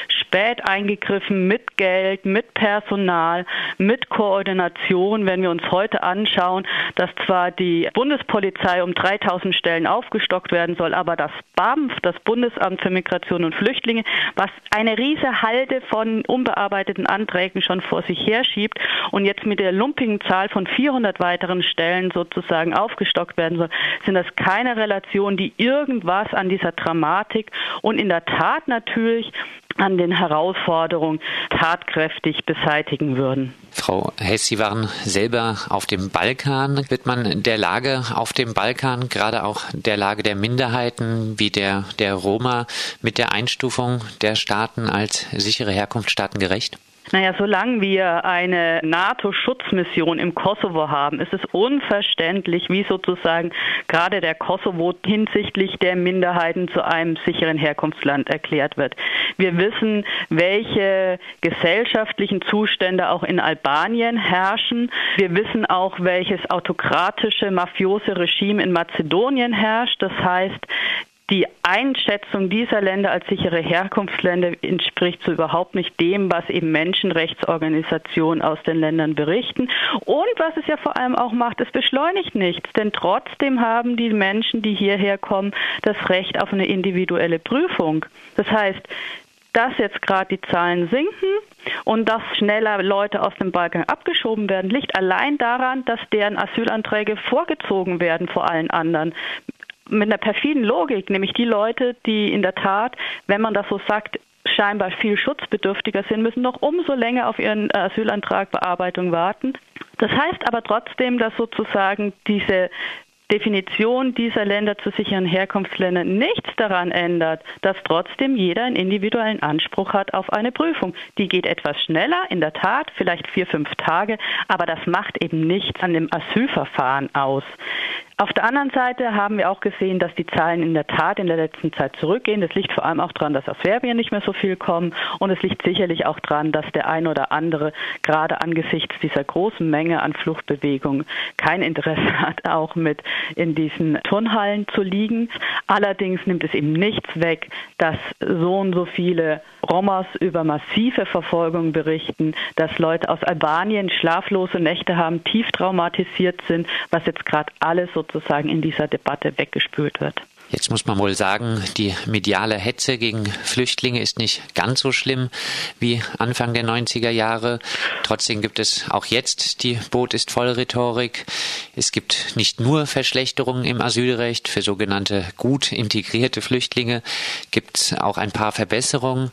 spät eingegriffen mit Geld, mit Personal, mit Koordination. Wenn wir uns heute anschauen, dass zwar die Bundespolizei um 3000 Stellen aufgestockt werden soll, aber das BAMF, das Bundesamt für Migration und Flüchtlinge, was eine riese Halde von unbearbeiteten Anträgen schon vor sich herschiebt und jetzt mit der lumpigen Zahl von 400 weiteren Stellen sozusagen aufgestockt werden soll, sind das keine Relationen, die irgendwas an dieser Dramatik und in der Tat natürlich an den Herausforderungen tatkräftig beseitigen würden. Frau Hess, Sie waren selber auf dem Balkan. Wird man der Lage auf dem Balkan, gerade auch der Lage der Minderheiten wie der, der Roma, mit der Einstufung der Staaten als sichere Herkunftsstaaten gerecht? Naja, solange wir eine NATO-Schutzmission im Kosovo haben, ist es unverständlich, wie sozusagen gerade der Kosovo hinsichtlich der Minderheiten zu einem sicheren Herkunftsland erklärt wird. Wir wissen, welche gesellschaftlichen Zustände auch in Albanien herrschen. Wir wissen auch, welches autokratische, mafiose Regime in Mazedonien herrscht. Das heißt, die Einschätzung dieser Länder als sichere Herkunftsländer entspricht so überhaupt nicht dem, was eben Menschenrechtsorganisationen aus den Ländern berichten. Und was es ja vor allem auch macht, es beschleunigt nichts, denn trotzdem haben die Menschen, die hierher kommen, das Recht auf eine individuelle Prüfung. Das heißt, dass jetzt gerade die Zahlen sinken und dass schneller Leute aus dem Balkan abgeschoben werden, liegt allein daran, dass deren Asylanträge vorgezogen werden vor allen anderen mit einer perfiden Logik, nämlich die Leute, die in der Tat, wenn man das so sagt, scheinbar viel schutzbedürftiger sind, müssen noch umso länger auf ihren Asylantrag Bearbeitung warten. Das heißt aber trotzdem, dass sozusagen diese Definition dieser Länder zu sicheren Herkunftsländern nichts daran ändert, dass trotzdem jeder einen individuellen Anspruch hat auf eine Prüfung. Die geht etwas schneller, in der Tat, vielleicht vier, fünf Tage, aber das macht eben nichts an dem Asylverfahren aus. Auf der anderen Seite haben wir auch gesehen, dass die Zahlen in der Tat in der letzten Zeit zurückgehen. Das liegt vor allem auch daran, dass aus Serbien nicht mehr so viel kommen. Und es liegt sicherlich auch daran, dass der ein oder andere gerade angesichts dieser großen Menge an Fluchtbewegungen kein Interesse hat, auch mit in diesen Turnhallen zu liegen. Allerdings nimmt es eben nichts weg, dass so und so viele Romas über massive Verfolgung berichten, dass Leute aus Albanien schlaflose Nächte haben, tief traumatisiert sind, was jetzt gerade alles so sozusagen in dieser Debatte weggespült wird. Jetzt muss man wohl sagen, die mediale Hetze gegen Flüchtlinge ist nicht ganz so schlimm wie Anfang der 90er Jahre. Trotzdem gibt es auch jetzt die Boot ist voll Rhetorik. Es gibt nicht nur Verschlechterungen im Asylrecht für sogenannte gut integrierte Flüchtlinge, gibt es auch ein paar Verbesserungen.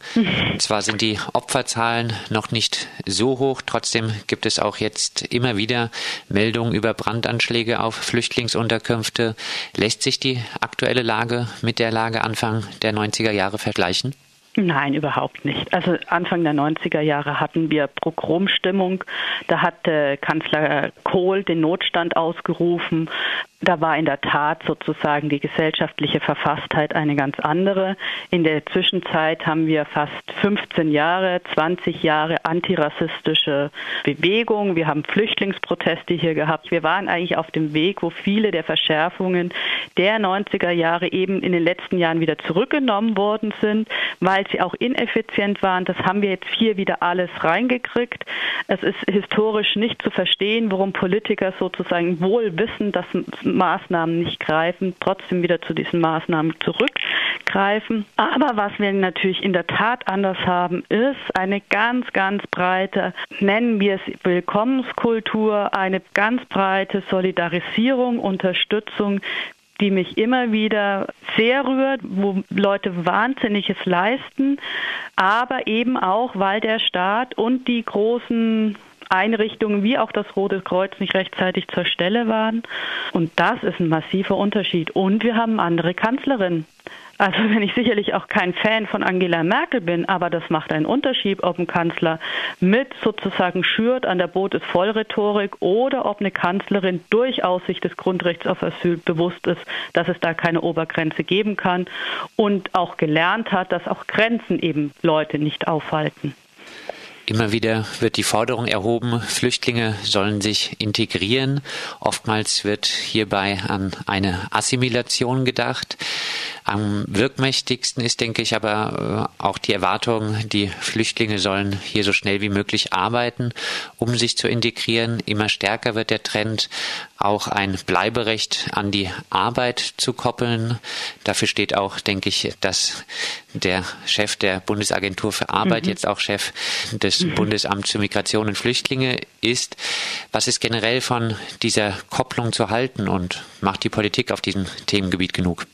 Zwar sind die Opferzahlen noch nicht so hoch, trotzdem gibt es auch jetzt immer wieder Meldungen über Brandanschläge auf Flüchtlingsunterkünfte. Lässt sich die aktuelle Lage mit der Lage Anfang der 90er Jahre vergleichen? Nein, überhaupt nicht. Also Anfang der 90er Jahre hatten wir Progromstimmung. Da hat äh, Kanzler Kohl den Notstand ausgerufen. Da war in der Tat sozusagen die gesellschaftliche Verfasstheit eine ganz andere. In der Zwischenzeit haben wir fast 15 Jahre, 20 Jahre antirassistische Bewegung. Wir haben Flüchtlingsproteste hier gehabt. Wir waren eigentlich auf dem Weg, wo viele der Verschärfungen der 90er Jahre eben in den letzten Jahren wieder zurückgenommen worden sind, weil sie auch ineffizient waren. Das haben wir jetzt hier wieder alles reingekriegt. Es ist historisch nicht zu verstehen, warum Politiker sozusagen wohl wissen, dass Maßnahmen nicht greifen, trotzdem wieder zu diesen Maßnahmen zurückgreifen. Aber was wir natürlich in der Tat anders haben, ist eine ganz, ganz breite, nennen wir es Willkommenskultur, eine ganz breite Solidarisierung, Unterstützung die mich immer wieder sehr rührt, wo Leute Wahnsinniges leisten, aber eben auch, weil der Staat und die großen Einrichtungen wie auch das Rote Kreuz nicht rechtzeitig zur Stelle waren. Und das ist ein massiver Unterschied. Und wir haben andere Kanzlerinnen. Also wenn ich sicherlich auch kein Fan von Angela Merkel bin, aber das macht einen Unterschied, ob ein Kanzler mit sozusagen schürt an der Boot ist Vollrhetorik oder ob eine Kanzlerin durchaus sich des Grundrechts auf Asyl bewusst ist, dass es da keine Obergrenze geben kann und auch gelernt hat, dass auch Grenzen eben Leute nicht aufhalten. Immer wieder wird die Forderung erhoben, Flüchtlinge sollen sich integrieren. Oftmals wird hierbei an eine Assimilation gedacht. Am wirkmächtigsten ist, denke ich, aber äh, auch die Erwartung, die Flüchtlinge sollen hier so schnell wie möglich arbeiten, um sich zu integrieren. Immer stärker wird der Trend, auch ein Bleiberecht an die Arbeit zu koppeln. Dafür steht auch, denke ich, dass der Chef der Bundesagentur für Arbeit mhm. jetzt auch Chef des mhm. Bundesamts für Migration und Flüchtlinge ist. Was ist generell von dieser Kopplung zu halten und macht die Politik auf diesem Themengebiet genug?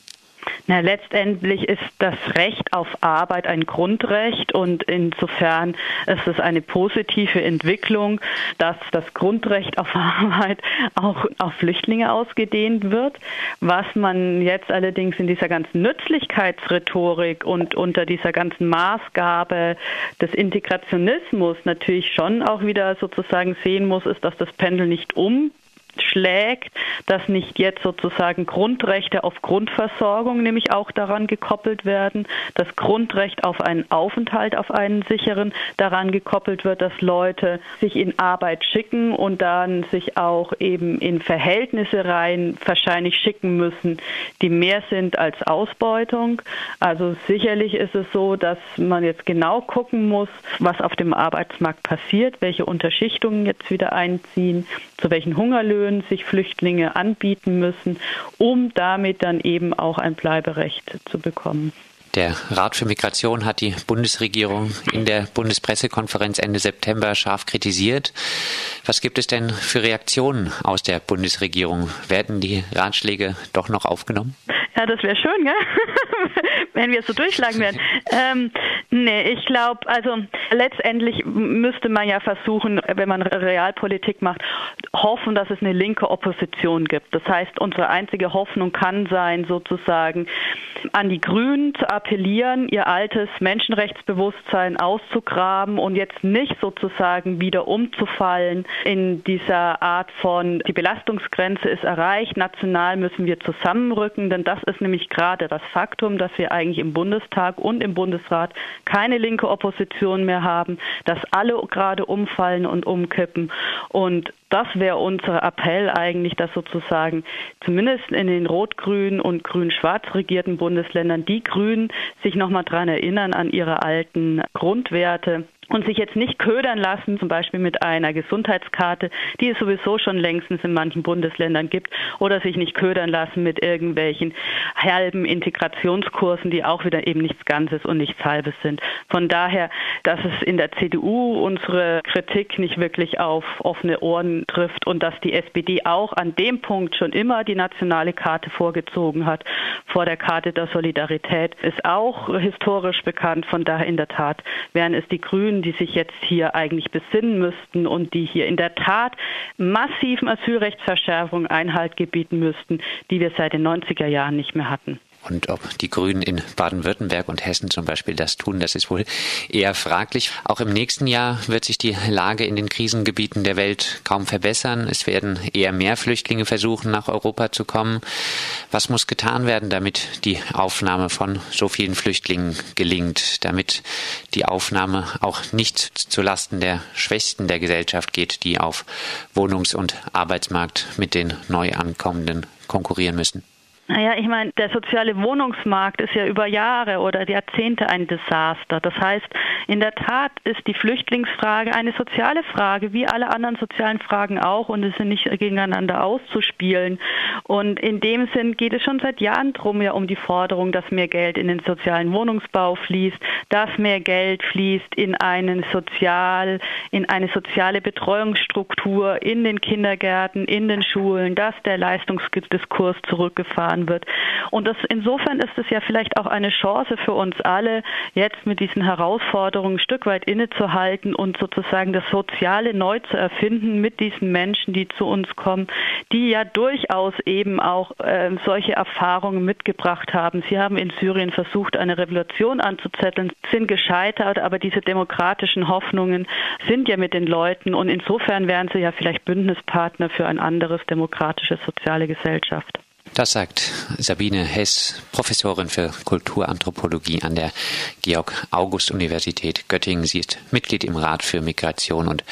Na, letztendlich ist das Recht auf Arbeit ein Grundrecht und insofern ist es eine positive Entwicklung, dass das Grundrecht auf Arbeit auch auf Flüchtlinge ausgedehnt wird. Was man jetzt allerdings in dieser ganzen Nützlichkeitsrhetorik und unter dieser ganzen Maßgabe des Integrationismus natürlich schon auch wieder sozusagen sehen muss, ist, dass das Pendel nicht um schlägt, dass nicht jetzt sozusagen Grundrechte auf Grundversorgung nämlich auch daran gekoppelt werden, das Grundrecht auf einen Aufenthalt, auf einen sicheren daran gekoppelt wird, dass Leute sich in Arbeit schicken und dann sich auch eben in Verhältnisse rein wahrscheinlich schicken müssen, die mehr sind als Ausbeutung. Also sicherlich ist es so, dass man jetzt genau gucken muss, was auf dem Arbeitsmarkt passiert, welche Unterschichtungen jetzt wieder einziehen, zu welchen Hungerlöhnen Höhen sich Flüchtlinge anbieten müssen, um damit dann eben auch ein Bleiberecht zu bekommen. Der Rat für Migration hat die Bundesregierung in der Bundespressekonferenz Ende September scharf kritisiert. Was gibt es denn für Reaktionen aus der Bundesregierung? Werden die Ratschläge doch noch aufgenommen? Ja, das wäre schön, gell? wenn wir so durchschlagen werden. Ähm, nee, ich glaube, also letztendlich müsste man ja versuchen, wenn man Realpolitik macht, hoffen, dass es eine linke Opposition gibt. Das heißt, unsere einzige Hoffnung kann sein, sozusagen an die Grünen zu appellieren, ihr altes Menschenrechtsbewusstsein auszugraben und jetzt nicht sozusagen wieder umzufallen in dieser Art von, die Belastungsgrenze ist erreicht, national müssen wir zusammenrücken, denn das ist nämlich gerade das Faktum, dass wir eigentlich im Bundestag und im Bundesrat keine linke Opposition mehr haben, dass alle gerade umfallen und umkippen und das wäre unser Appell eigentlich, dass sozusagen zumindest in den rot-grün und grün-schwarz regierten Bundesländern die Grünen sich nochmal daran erinnern an ihre alten Grundwerte und sich jetzt nicht ködern lassen, zum Beispiel mit einer Gesundheitskarte, die es sowieso schon längstens in manchen Bundesländern gibt, oder sich nicht ködern lassen mit irgendwelchen halben Integrationskursen, die auch wieder eben nichts Ganzes und nichts Halbes sind. Von daher, dass es in der CDU unsere Kritik nicht wirklich auf offene Ohren trifft und dass die SPD auch an dem Punkt schon immer die nationale Karte vorgezogen hat, vor der Karte der Solidarität, ist auch historisch bekannt. Von daher in der Tat wären es die Grünen, Grünen, die sich jetzt hier eigentlich besinnen müssten und die hier in der Tat massiven Asylrechtsverschärfungen Einhalt gebieten müssten, die wir seit den 90er Jahren nicht mehr hatten. Und ob die Grünen in Baden-Württemberg und Hessen zum Beispiel das tun, das ist wohl eher fraglich. Auch im nächsten Jahr wird sich die Lage in den Krisengebieten der Welt kaum verbessern. Es werden eher mehr Flüchtlinge versuchen, nach Europa zu kommen. Was muss getan werden, damit die Aufnahme von so vielen Flüchtlingen gelingt, damit die Aufnahme auch nicht zulasten der Schwächsten der Gesellschaft geht, die auf Wohnungs- und Arbeitsmarkt mit den Neuankommenden konkurrieren müssen? Naja, ich meine, der soziale Wohnungsmarkt ist ja über Jahre oder Jahrzehnte ein Desaster. Das heißt, in der Tat ist die Flüchtlingsfrage eine soziale Frage, wie alle anderen sozialen Fragen auch, und es sind nicht gegeneinander auszuspielen. Und in dem Sinn geht es schon seit Jahren drum ja um die Forderung, dass mehr Geld in den sozialen Wohnungsbau fließt, dass mehr Geld fließt in einen sozial, in eine soziale Betreuungsstruktur in den Kindergärten, in den Schulen, dass der Leistungsdiskurs zurückgefahren getan wird. Und das, insofern ist es ja vielleicht auch eine Chance für uns alle, jetzt mit diesen Herausforderungen ein Stück weit innezuhalten und sozusagen das Soziale neu zu erfinden mit diesen Menschen, die zu uns kommen, die ja durchaus eben auch äh, solche Erfahrungen mitgebracht haben. Sie haben in Syrien versucht, eine Revolution anzuzetteln, sind gescheitert, aber diese demokratischen Hoffnungen sind ja mit den Leuten und insofern wären sie ja vielleicht Bündnispartner für ein anderes demokratisches soziale Gesellschaft. Das sagt Sabine Hess, Professorin für Kulturanthropologie an der Georg-August-Universität Göttingen. Sie ist Mitglied im Rat für Migration und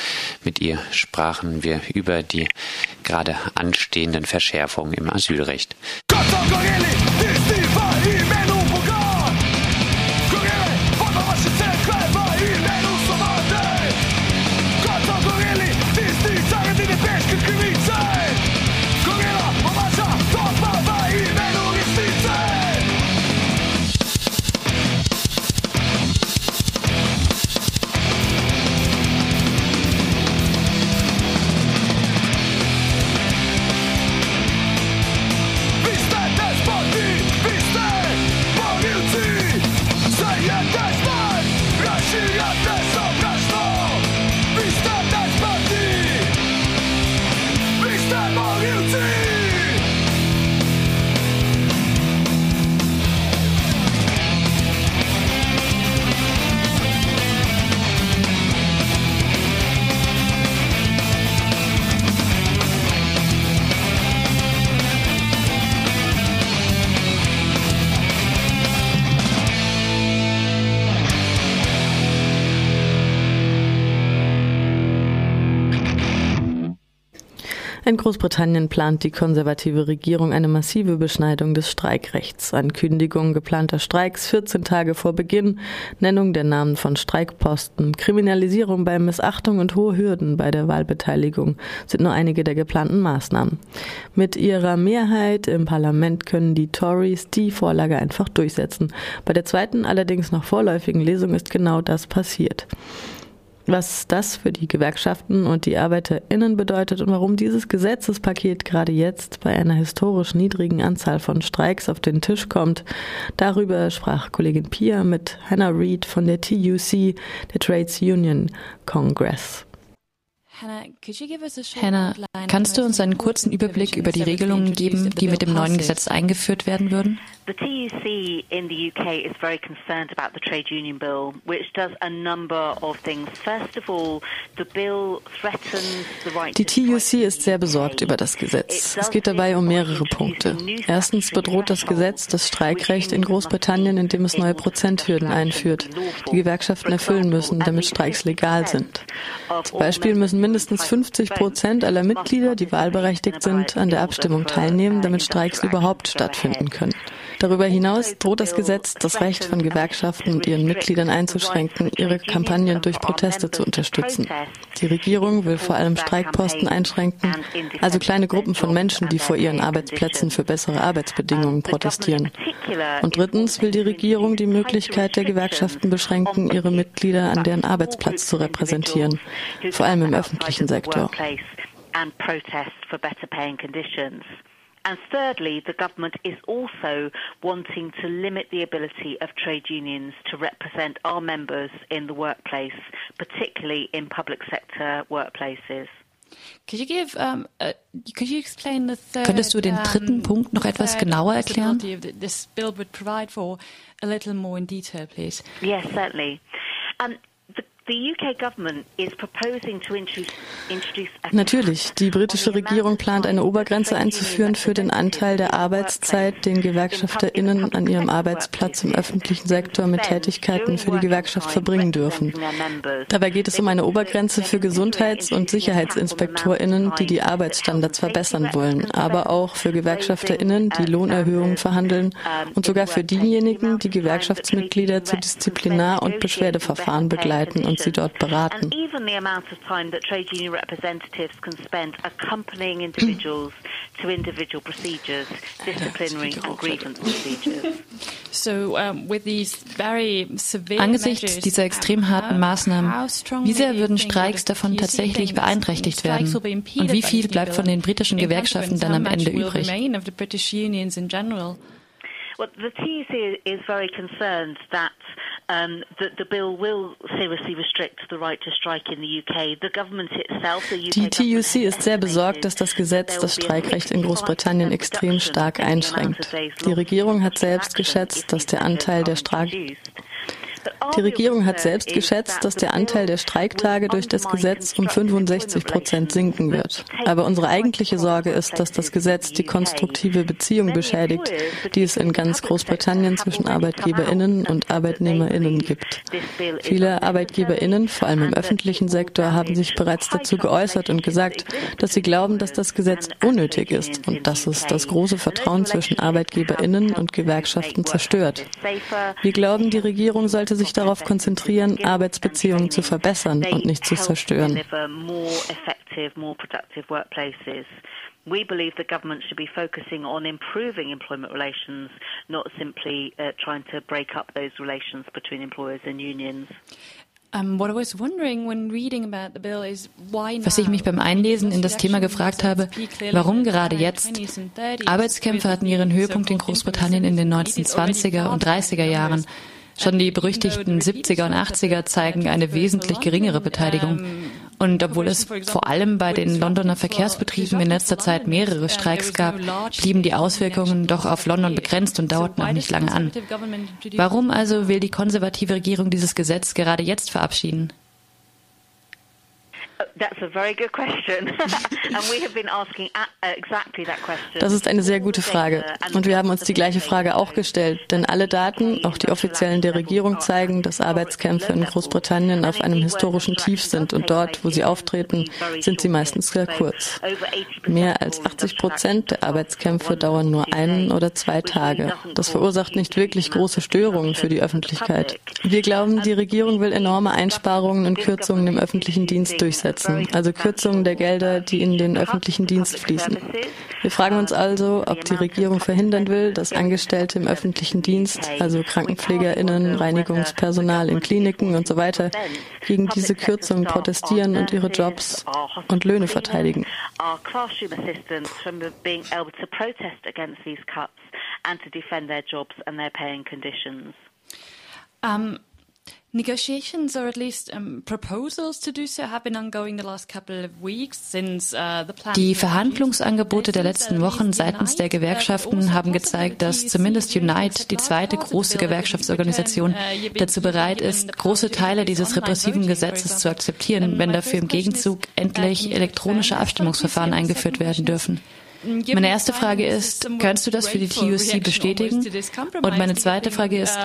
mit ihr sprachen wir über die gerade anstehenden Verschärfungen im Asylrecht. In Großbritannien plant die konservative Regierung eine massive Beschneidung des Streikrechts. Ankündigung geplanter Streiks 14 Tage vor Beginn, Nennung der Namen von Streikposten, Kriminalisierung bei Missachtung und hohe Hürden bei der Wahlbeteiligung sind nur einige der geplanten Maßnahmen. Mit ihrer Mehrheit im Parlament können die Tories die Vorlage einfach durchsetzen. Bei der zweiten allerdings noch vorläufigen Lesung ist genau das passiert was das für die Gewerkschaften und die ArbeiterInnen bedeutet und warum dieses Gesetzespaket gerade jetzt bei einer historisch niedrigen Anzahl von Streiks auf den Tisch kommt. Darüber sprach Kollegin Pia mit Hannah Reid von der TUC, der Trades Union Congress. Hannah, kannst du uns einen kurzen Überblick über die Regelungen geben, die mit dem neuen Gesetz eingeführt werden würden? The TUC in the UK is very concerned about the trade union bill, which does a number of things. First of all, the bill threatens the right Die TUC ist sehr besorgt über das Gesetz. Es geht dabei um mehrere Punkte. Erstens bedroht das Gesetz das Streikrecht in Großbritannien, indem es neue Prozenthürden einführt, die Gewerkschaften erfüllen müssen, damit Streiks legal sind. Zum Beispiel müssen mindestens 50 Prozent aller Mitglieder, die wahlberechtigt sind, an der Abstimmung teilnehmen, damit Streiks überhaupt stattfinden können. Darüber hinaus droht das Gesetz, das Recht von Gewerkschaften und ihren Mitgliedern einzuschränken, ihre Kampagnen durch Proteste zu unterstützen. Die Regierung will vor allem Streikposten einschränken, also kleine Gruppen von Menschen, die vor ihren Arbeitsplätzen für bessere Arbeitsbedingungen protestieren. Und drittens will die Regierung die Möglichkeit der Gewerkschaften beschränken, ihre Mitglieder an deren Arbeitsplatz zu repräsentieren, vor allem im öffentlichen Sektor. And thirdly, the government is also wanting to limit the ability of trade unions to represent our members in the workplace, particularly in public sector workplaces. Could you give, um, uh, Könntest du den dritten Punkt noch etwas genauer erklären? This bill would provide for a little more in detail, please. Yes, certainly. Um, Natürlich, die britische Regierung plant eine Obergrenze einzuführen für den Anteil der Arbeitszeit, den GewerkschafterInnen an ihrem Arbeitsplatz im öffentlichen Sektor mit Tätigkeiten für die Gewerkschaft verbringen dürfen. Dabei geht es um eine Obergrenze für Gesundheits- und SicherheitsinspektorInnen, die die Arbeitsstandards verbessern wollen, aber auch für GewerkschafterInnen, die Lohnerhöhungen verhandeln und sogar für diejenigen, die Gewerkschaftsmitglieder zu Disziplinar- und Beschwerdeverfahren begleiten und sie dort beraten. Angesichts dieser extrem harten Maßnahmen, wie sehr würden Streiks davon tatsächlich beeinträchtigt werden? Und wie viel bleibt von den britischen Gewerkschaften dann am Ende übrig? Well, the TUC is very concerned that um, that the bill will seriously restrict the right to strike in the UK. The government itself, the UK Die TUC ist sehr besorgt, dass das Gesetz das Streikrecht in Großbritannien extrem stark einschränkt. Die Regierung hat selbst geschätzt, dass der Anteil der Streik die Regierung hat selbst geschätzt, dass der Anteil der Streiktage durch das Gesetz um 65 Prozent sinken wird. Aber unsere eigentliche Sorge ist, dass das Gesetz die konstruktive Beziehung beschädigt, die es in ganz Großbritannien zwischen Arbeitgeberinnen und Arbeitnehmerinnen gibt. Viele Arbeitgeberinnen, vor allem im öffentlichen Sektor, haben sich bereits dazu geäußert und gesagt, dass sie glauben, dass das Gesetz unnötig ist und dass es das große Vertrauen zwischen Arbeitgeberinnen und Gewerkschaften zerstört. Wir glauben, die Regierung sollte sich darauf konzentrieren, Arbeitsbeziehungen zu verbessern und nicht zu zerstören. We believe the government should be focusing on improving employment relations, not simply uh, trying to break up those relations between employers and unions. Was ich mich beim Einlesen in das Thema gefragt habe, warum gerade jetzt? Arbeitskämpfe hatten ihren Höhepunkt in Großbritannien in den 1920er und 30er Jahren. Schon die berüchtigten 70er und 80er zeigen eine wesentlich geringere Beteiligung. Und obwohl es vor allem bei den Londoner Verkehrsbetrieben in letzter Zeit mehrere Streiks gab, blieben die Auswirkungen doch auf London begrenzt und dauerten auch nicht lange an. Warum also will die konservative Regierung dieses Gesetz gerade jetzt verabschieden? Das ist eine sehr gute Frage. Und wir haben uns die gleiche Frage auch gestellt, denn alle Daten, auch die offiziellen der Regierung, zeigen, dass Arbeitskämpfe in Großbritannien auf einem historischen Tief sind und dort, wo sie auftreten, sind sie meistens sehr kurz. Mehr als 80 Prozent der Arbeitskämpfe dauern nur einen oder zwei Tage. Das verursacht nicht wirklich große Störungen für die Öffentlichkeit. Wir glauben, die Regierung will enorme Einsparungen und Kürzungen im öffentlichen Dienst durchsetzen, also Kürzungen der Gelder, die in den öffentlichen Dienst fließen. Wir fragen uns also, ob die Regierung verhindern will, dass Angestellte im öffentlichen Dienst, also Krankenpflegerinnen, Reinigungspersonal in Kliniken und so weiter, gegen diese Kürzungen protestieren und ihre Jobs und Löhne verteidigen. Um, Negotiations, or at least um, proposals to do so, have been ongoing the last couple of weeks since uh, the plan. Die Verhandlungsangebote der letzten Wochen seitens der Gewerkschaften haben gezeigt, dass zumindest Unite, die zweite große Gewerkschaftsorganisation, dazu bereit ist, große Teile dieses repressiven Gesetzes zu akzeptieren, wenn dafür im Gegenzug endlich elektronische Abstimmungsverfahren eingeführt werden dürfen. Meine erste Frage ist, kannst du das für die TUC bestätigen? Und meine zweite Frage ist,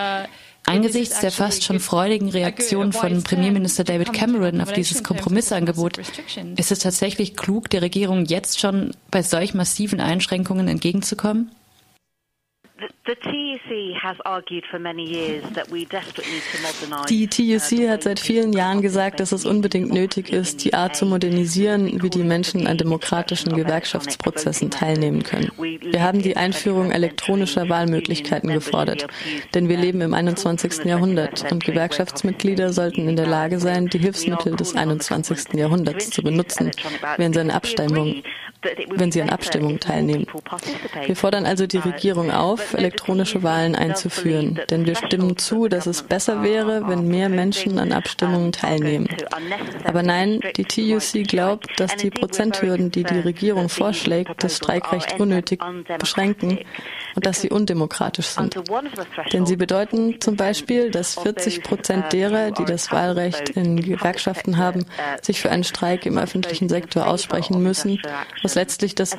Angesichts der fast schon freudigen Reaktion von Premierminister David Cameron auf dieses Kompromissangebot, ist es tatsächlich klug, der Regierung jetzt schon bei solch massiven Einschränkungen entgegenzukommen? Die TUC hat seit vielen Jahren gesagt, dass es unbedingt nötig ist, die Art zu modernisieren, wie die Menschen an demokratischen Gewerkschaftsprozessen teilnehmen können. Wir haben die Einführung elektronischer Wahlmöglichkeiten gefordert, denn wir leben im 21. Jahrhundert und Gewerkschaftsmitglieder sollten in der Lage sein, die Hilfsmittel des 21. Jahrhunderts zu benutzen, wenn sie an Abstimmungen wenn sie an Abstimmungen teilnehmen. Wir fordern also die Regierung auf, elektronische Wahlen einzuführen, denn wir stimmen zu, dass es besser wäre, wenn mehr Menschen an Abstimmungen teilnehmen. Aber nein, die TUC glaubt, dass die Prozenthürden, die die Regierung vorschlägt, das Streikrecht unnötig beschränken und dass sie undemokratisch sind. Denn sie bedeuten zum Beispiel, dass 40 Prozent derer, die das Wahlrecht in Gewerkschaften haben, sich für einen Streik im öffentlichen Sektor aussprechen müssen, was letztlich, das,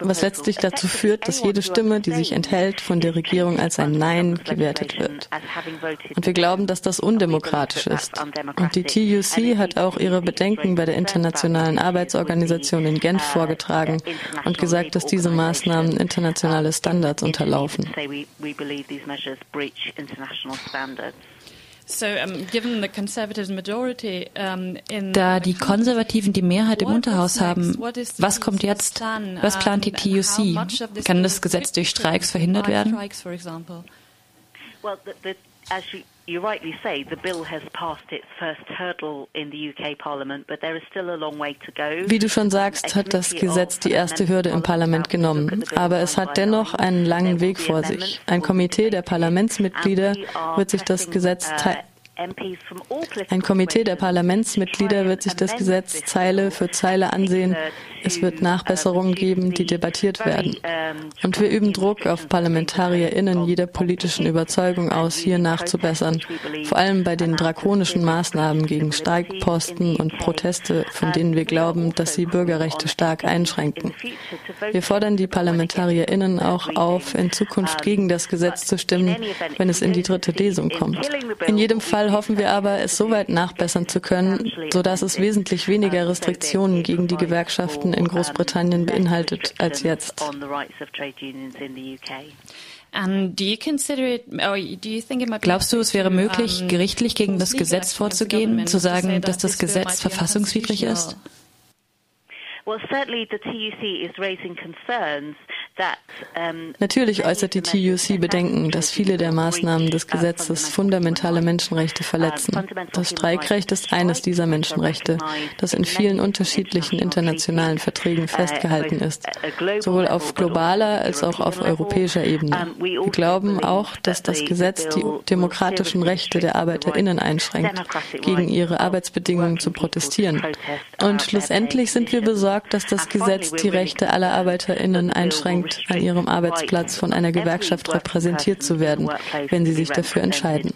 was letztlich dazu führt, dass jede Stimme, die sich enthält, von der Regierung als ein Nein gewertet wird. Und wir glauben, dass das undemokratisch ist. Und die TUC hat auch ihre Bedenken bei der Internationalen Arbeitsorganisation in Genf vorgetragen und gesagt, dass diese Maßnahmen internationale Standards unterlaufen. Da die Konservativen die Mehrheit im Unterhaus haben, was kommt jetzt? Was plant die TUC? Kann das Gesetz durch Streiks verhindert werden? You rightly say the bill has passed its first hurdle in the UK Parliament, but there is still a long way to go. Wie du schon sagst, hat das Gesetz die erste Hürde im Parlament genommen, aber es hat dennoch einen langen Weg vor sich. Ein Komitee der Parlamentsmitglieder wird sich das Gesetz teilen ein Komitee der Parlamentsmitglieder wird sich das Gesetz Zeile für Zeile ansehen. Es wird Nachbesserungen geben, die debattiert werden. Und wir üben Druck auf ParlamentarierInnen jeder politischen Überzeugung aus, hier nachzubessern. Vor allem bei den drakonischen Maßnahmen gegen Streikposten und Proteste, von denen wir glauben, dass sie Bürgerrechte stark einschränken. Wir fordern die ParlamentarierInnen auch auf, in Zukunft gegen das Gesetz zu stimmen, wenn es in die dritte Lesung kommt. In jedem Fall hoffen wir aber, es so weit nachbessern zu können, sodass es wesentlich weniger Restriktionen gegen die Gewerkschaften in Großbritannien beinhaltet als jetzt. Glaubst du, es wäre möglich, gerichtlich gegen das Gesetz vorzugehen, zu sagen, dass das Gesetz verfassungswidrig ist? Natürlich äußert die TUC Bedenken, dass viele der Maßnahmen des Gesetzes fundamentale Menschenrechte verletzen. Das Streikrecht ist eines dieser Menschenrechte, das in vielen unterschiedlichen internationalen Verträgen festgehalten ist, sowohl auf globaler als auch auf europäischer Ebene. Wir glauben auch, dass das Gesetz die demokratischen Rechte der Arbeiterinnen einschränkt, gegen ihre Arbeitsbedingungen zu protestieren. Und schlussendlich sind wir besorgt, sorgt, dass das Gesetz die Rechte aller ArbeiterInnen einschränkt, an ihrem Arbeitsplatz von einer Gewerkschaft repräsentiert zu werden, wenn sie sich dafür entscheiden.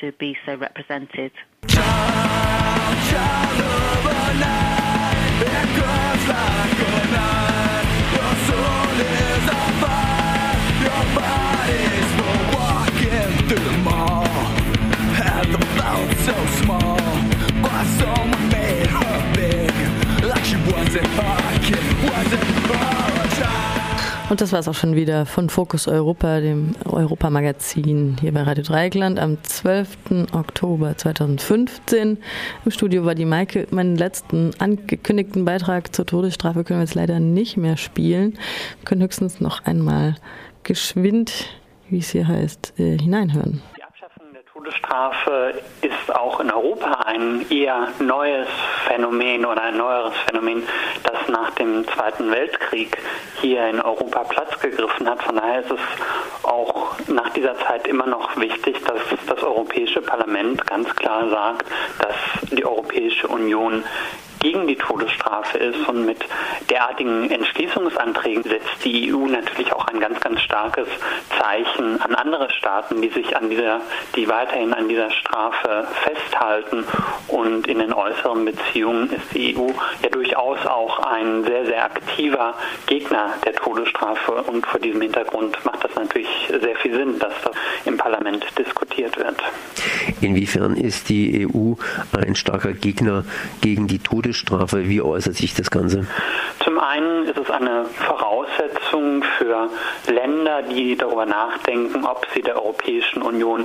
to be so represented. Und das war es auch schon wieder von Fokus Europa, dem Europamagazin hier bei Radio Dreieckland am 12. Oktober 2015. Im Studio war die Maike. Meinen letzten angekündigten Beitrag zur Todesstrafe können wir jetzt leider nicht mehr spielen. Wir können höchstens noch einmal geschwind, wie es hier heißt, äh, hineinhören. Todesstrafe ist auch in Europa ein eher neues Phänomen oder ein neueres Phänomen, das nach dem Zweiten Weltkrieg hier in Europa Platz gegriffen hat. Von daher ist es auch nach dieser Zeit immer noch wichtig, dass das Europäische Parlament ganz klar sagt, dass die Europäische Union gegen die Todesstrafe ist und mit derartigen Entschließungsanträgen setzt die EU natürlich auch ein ganz, ganz starkes Zeichen an andere Staaten, die sich an dieser, die weiterhin an dieser Strafe festhalten. Und in den äußeren Beziehungen ist die EU ja durchaus auch ein sehr, sehr aktiver Gegner der Todesstrafe. Und vor diesem Hintergrund macht das natürlich sehr viel Sinn, dass das im Parlament diskutiert wird. Inwiefern ist die EU ein starker Gegner gegen die Todesstrafe? Wie äußert sich das Ganze? Zum einen ist es eine Voraussetzung für Länder, die darüber nachdenken, ob sie der Europäischen Union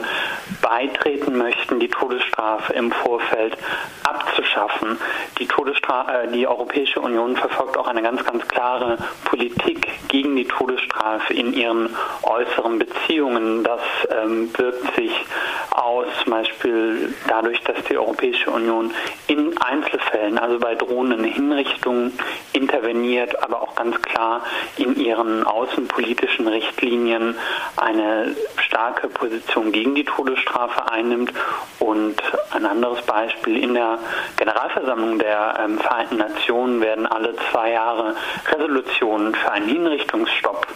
beitreten möchten, die Todesstrafe im Vorfeld abzuschaffen. Die, Todesstra äh, die Europäische Union verfolgt auch eine ganz, ganz klare Politik gegen die Todesstrafe in ihren äußeren Beziehungen. Das ähm, wirkt sich aus, zum Beispiel dadurch, dass die Europäische Union in Einzelfällen, also bei drohenden Hinrichtungen, interveniert, aber auch ganz klar in ihren außenpolitischen Richtlinien eine starke Position gegen die Todesstrafe einnimmt. Und ein anderes Beispiel, in der Generalversammlung der ähm, Vereinten Nationen werden alle zwei Jahre Resolutionen für einen Hinrichtungsstopp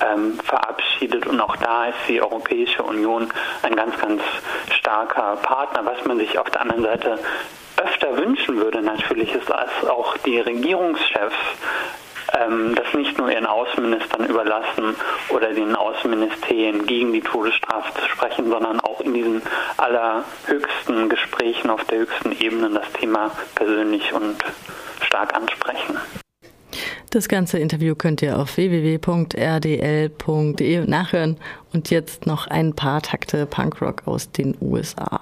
ähm, verabschiedet. Und auch da ist die Europäische Union ein ganz, ganz starker Partner. Was man sich auf der anderen Seite öfter wünschen würde natürlich, ist, dass auch die Regierungschefs ähm, das nicht nur ihren Außenministern überlassen oder den Außenministerien gegen die Todesstrafe zu sprechen, sondern auch in diesen allerhöchsten Gesprächen auf der höchsten Ebene das Thema persönlich und stark ansprechen. Das ganze Interview könnt ihr auf www.rdl.de nachhören und jetzt noch ein paar Takte Punkrock aus den USA.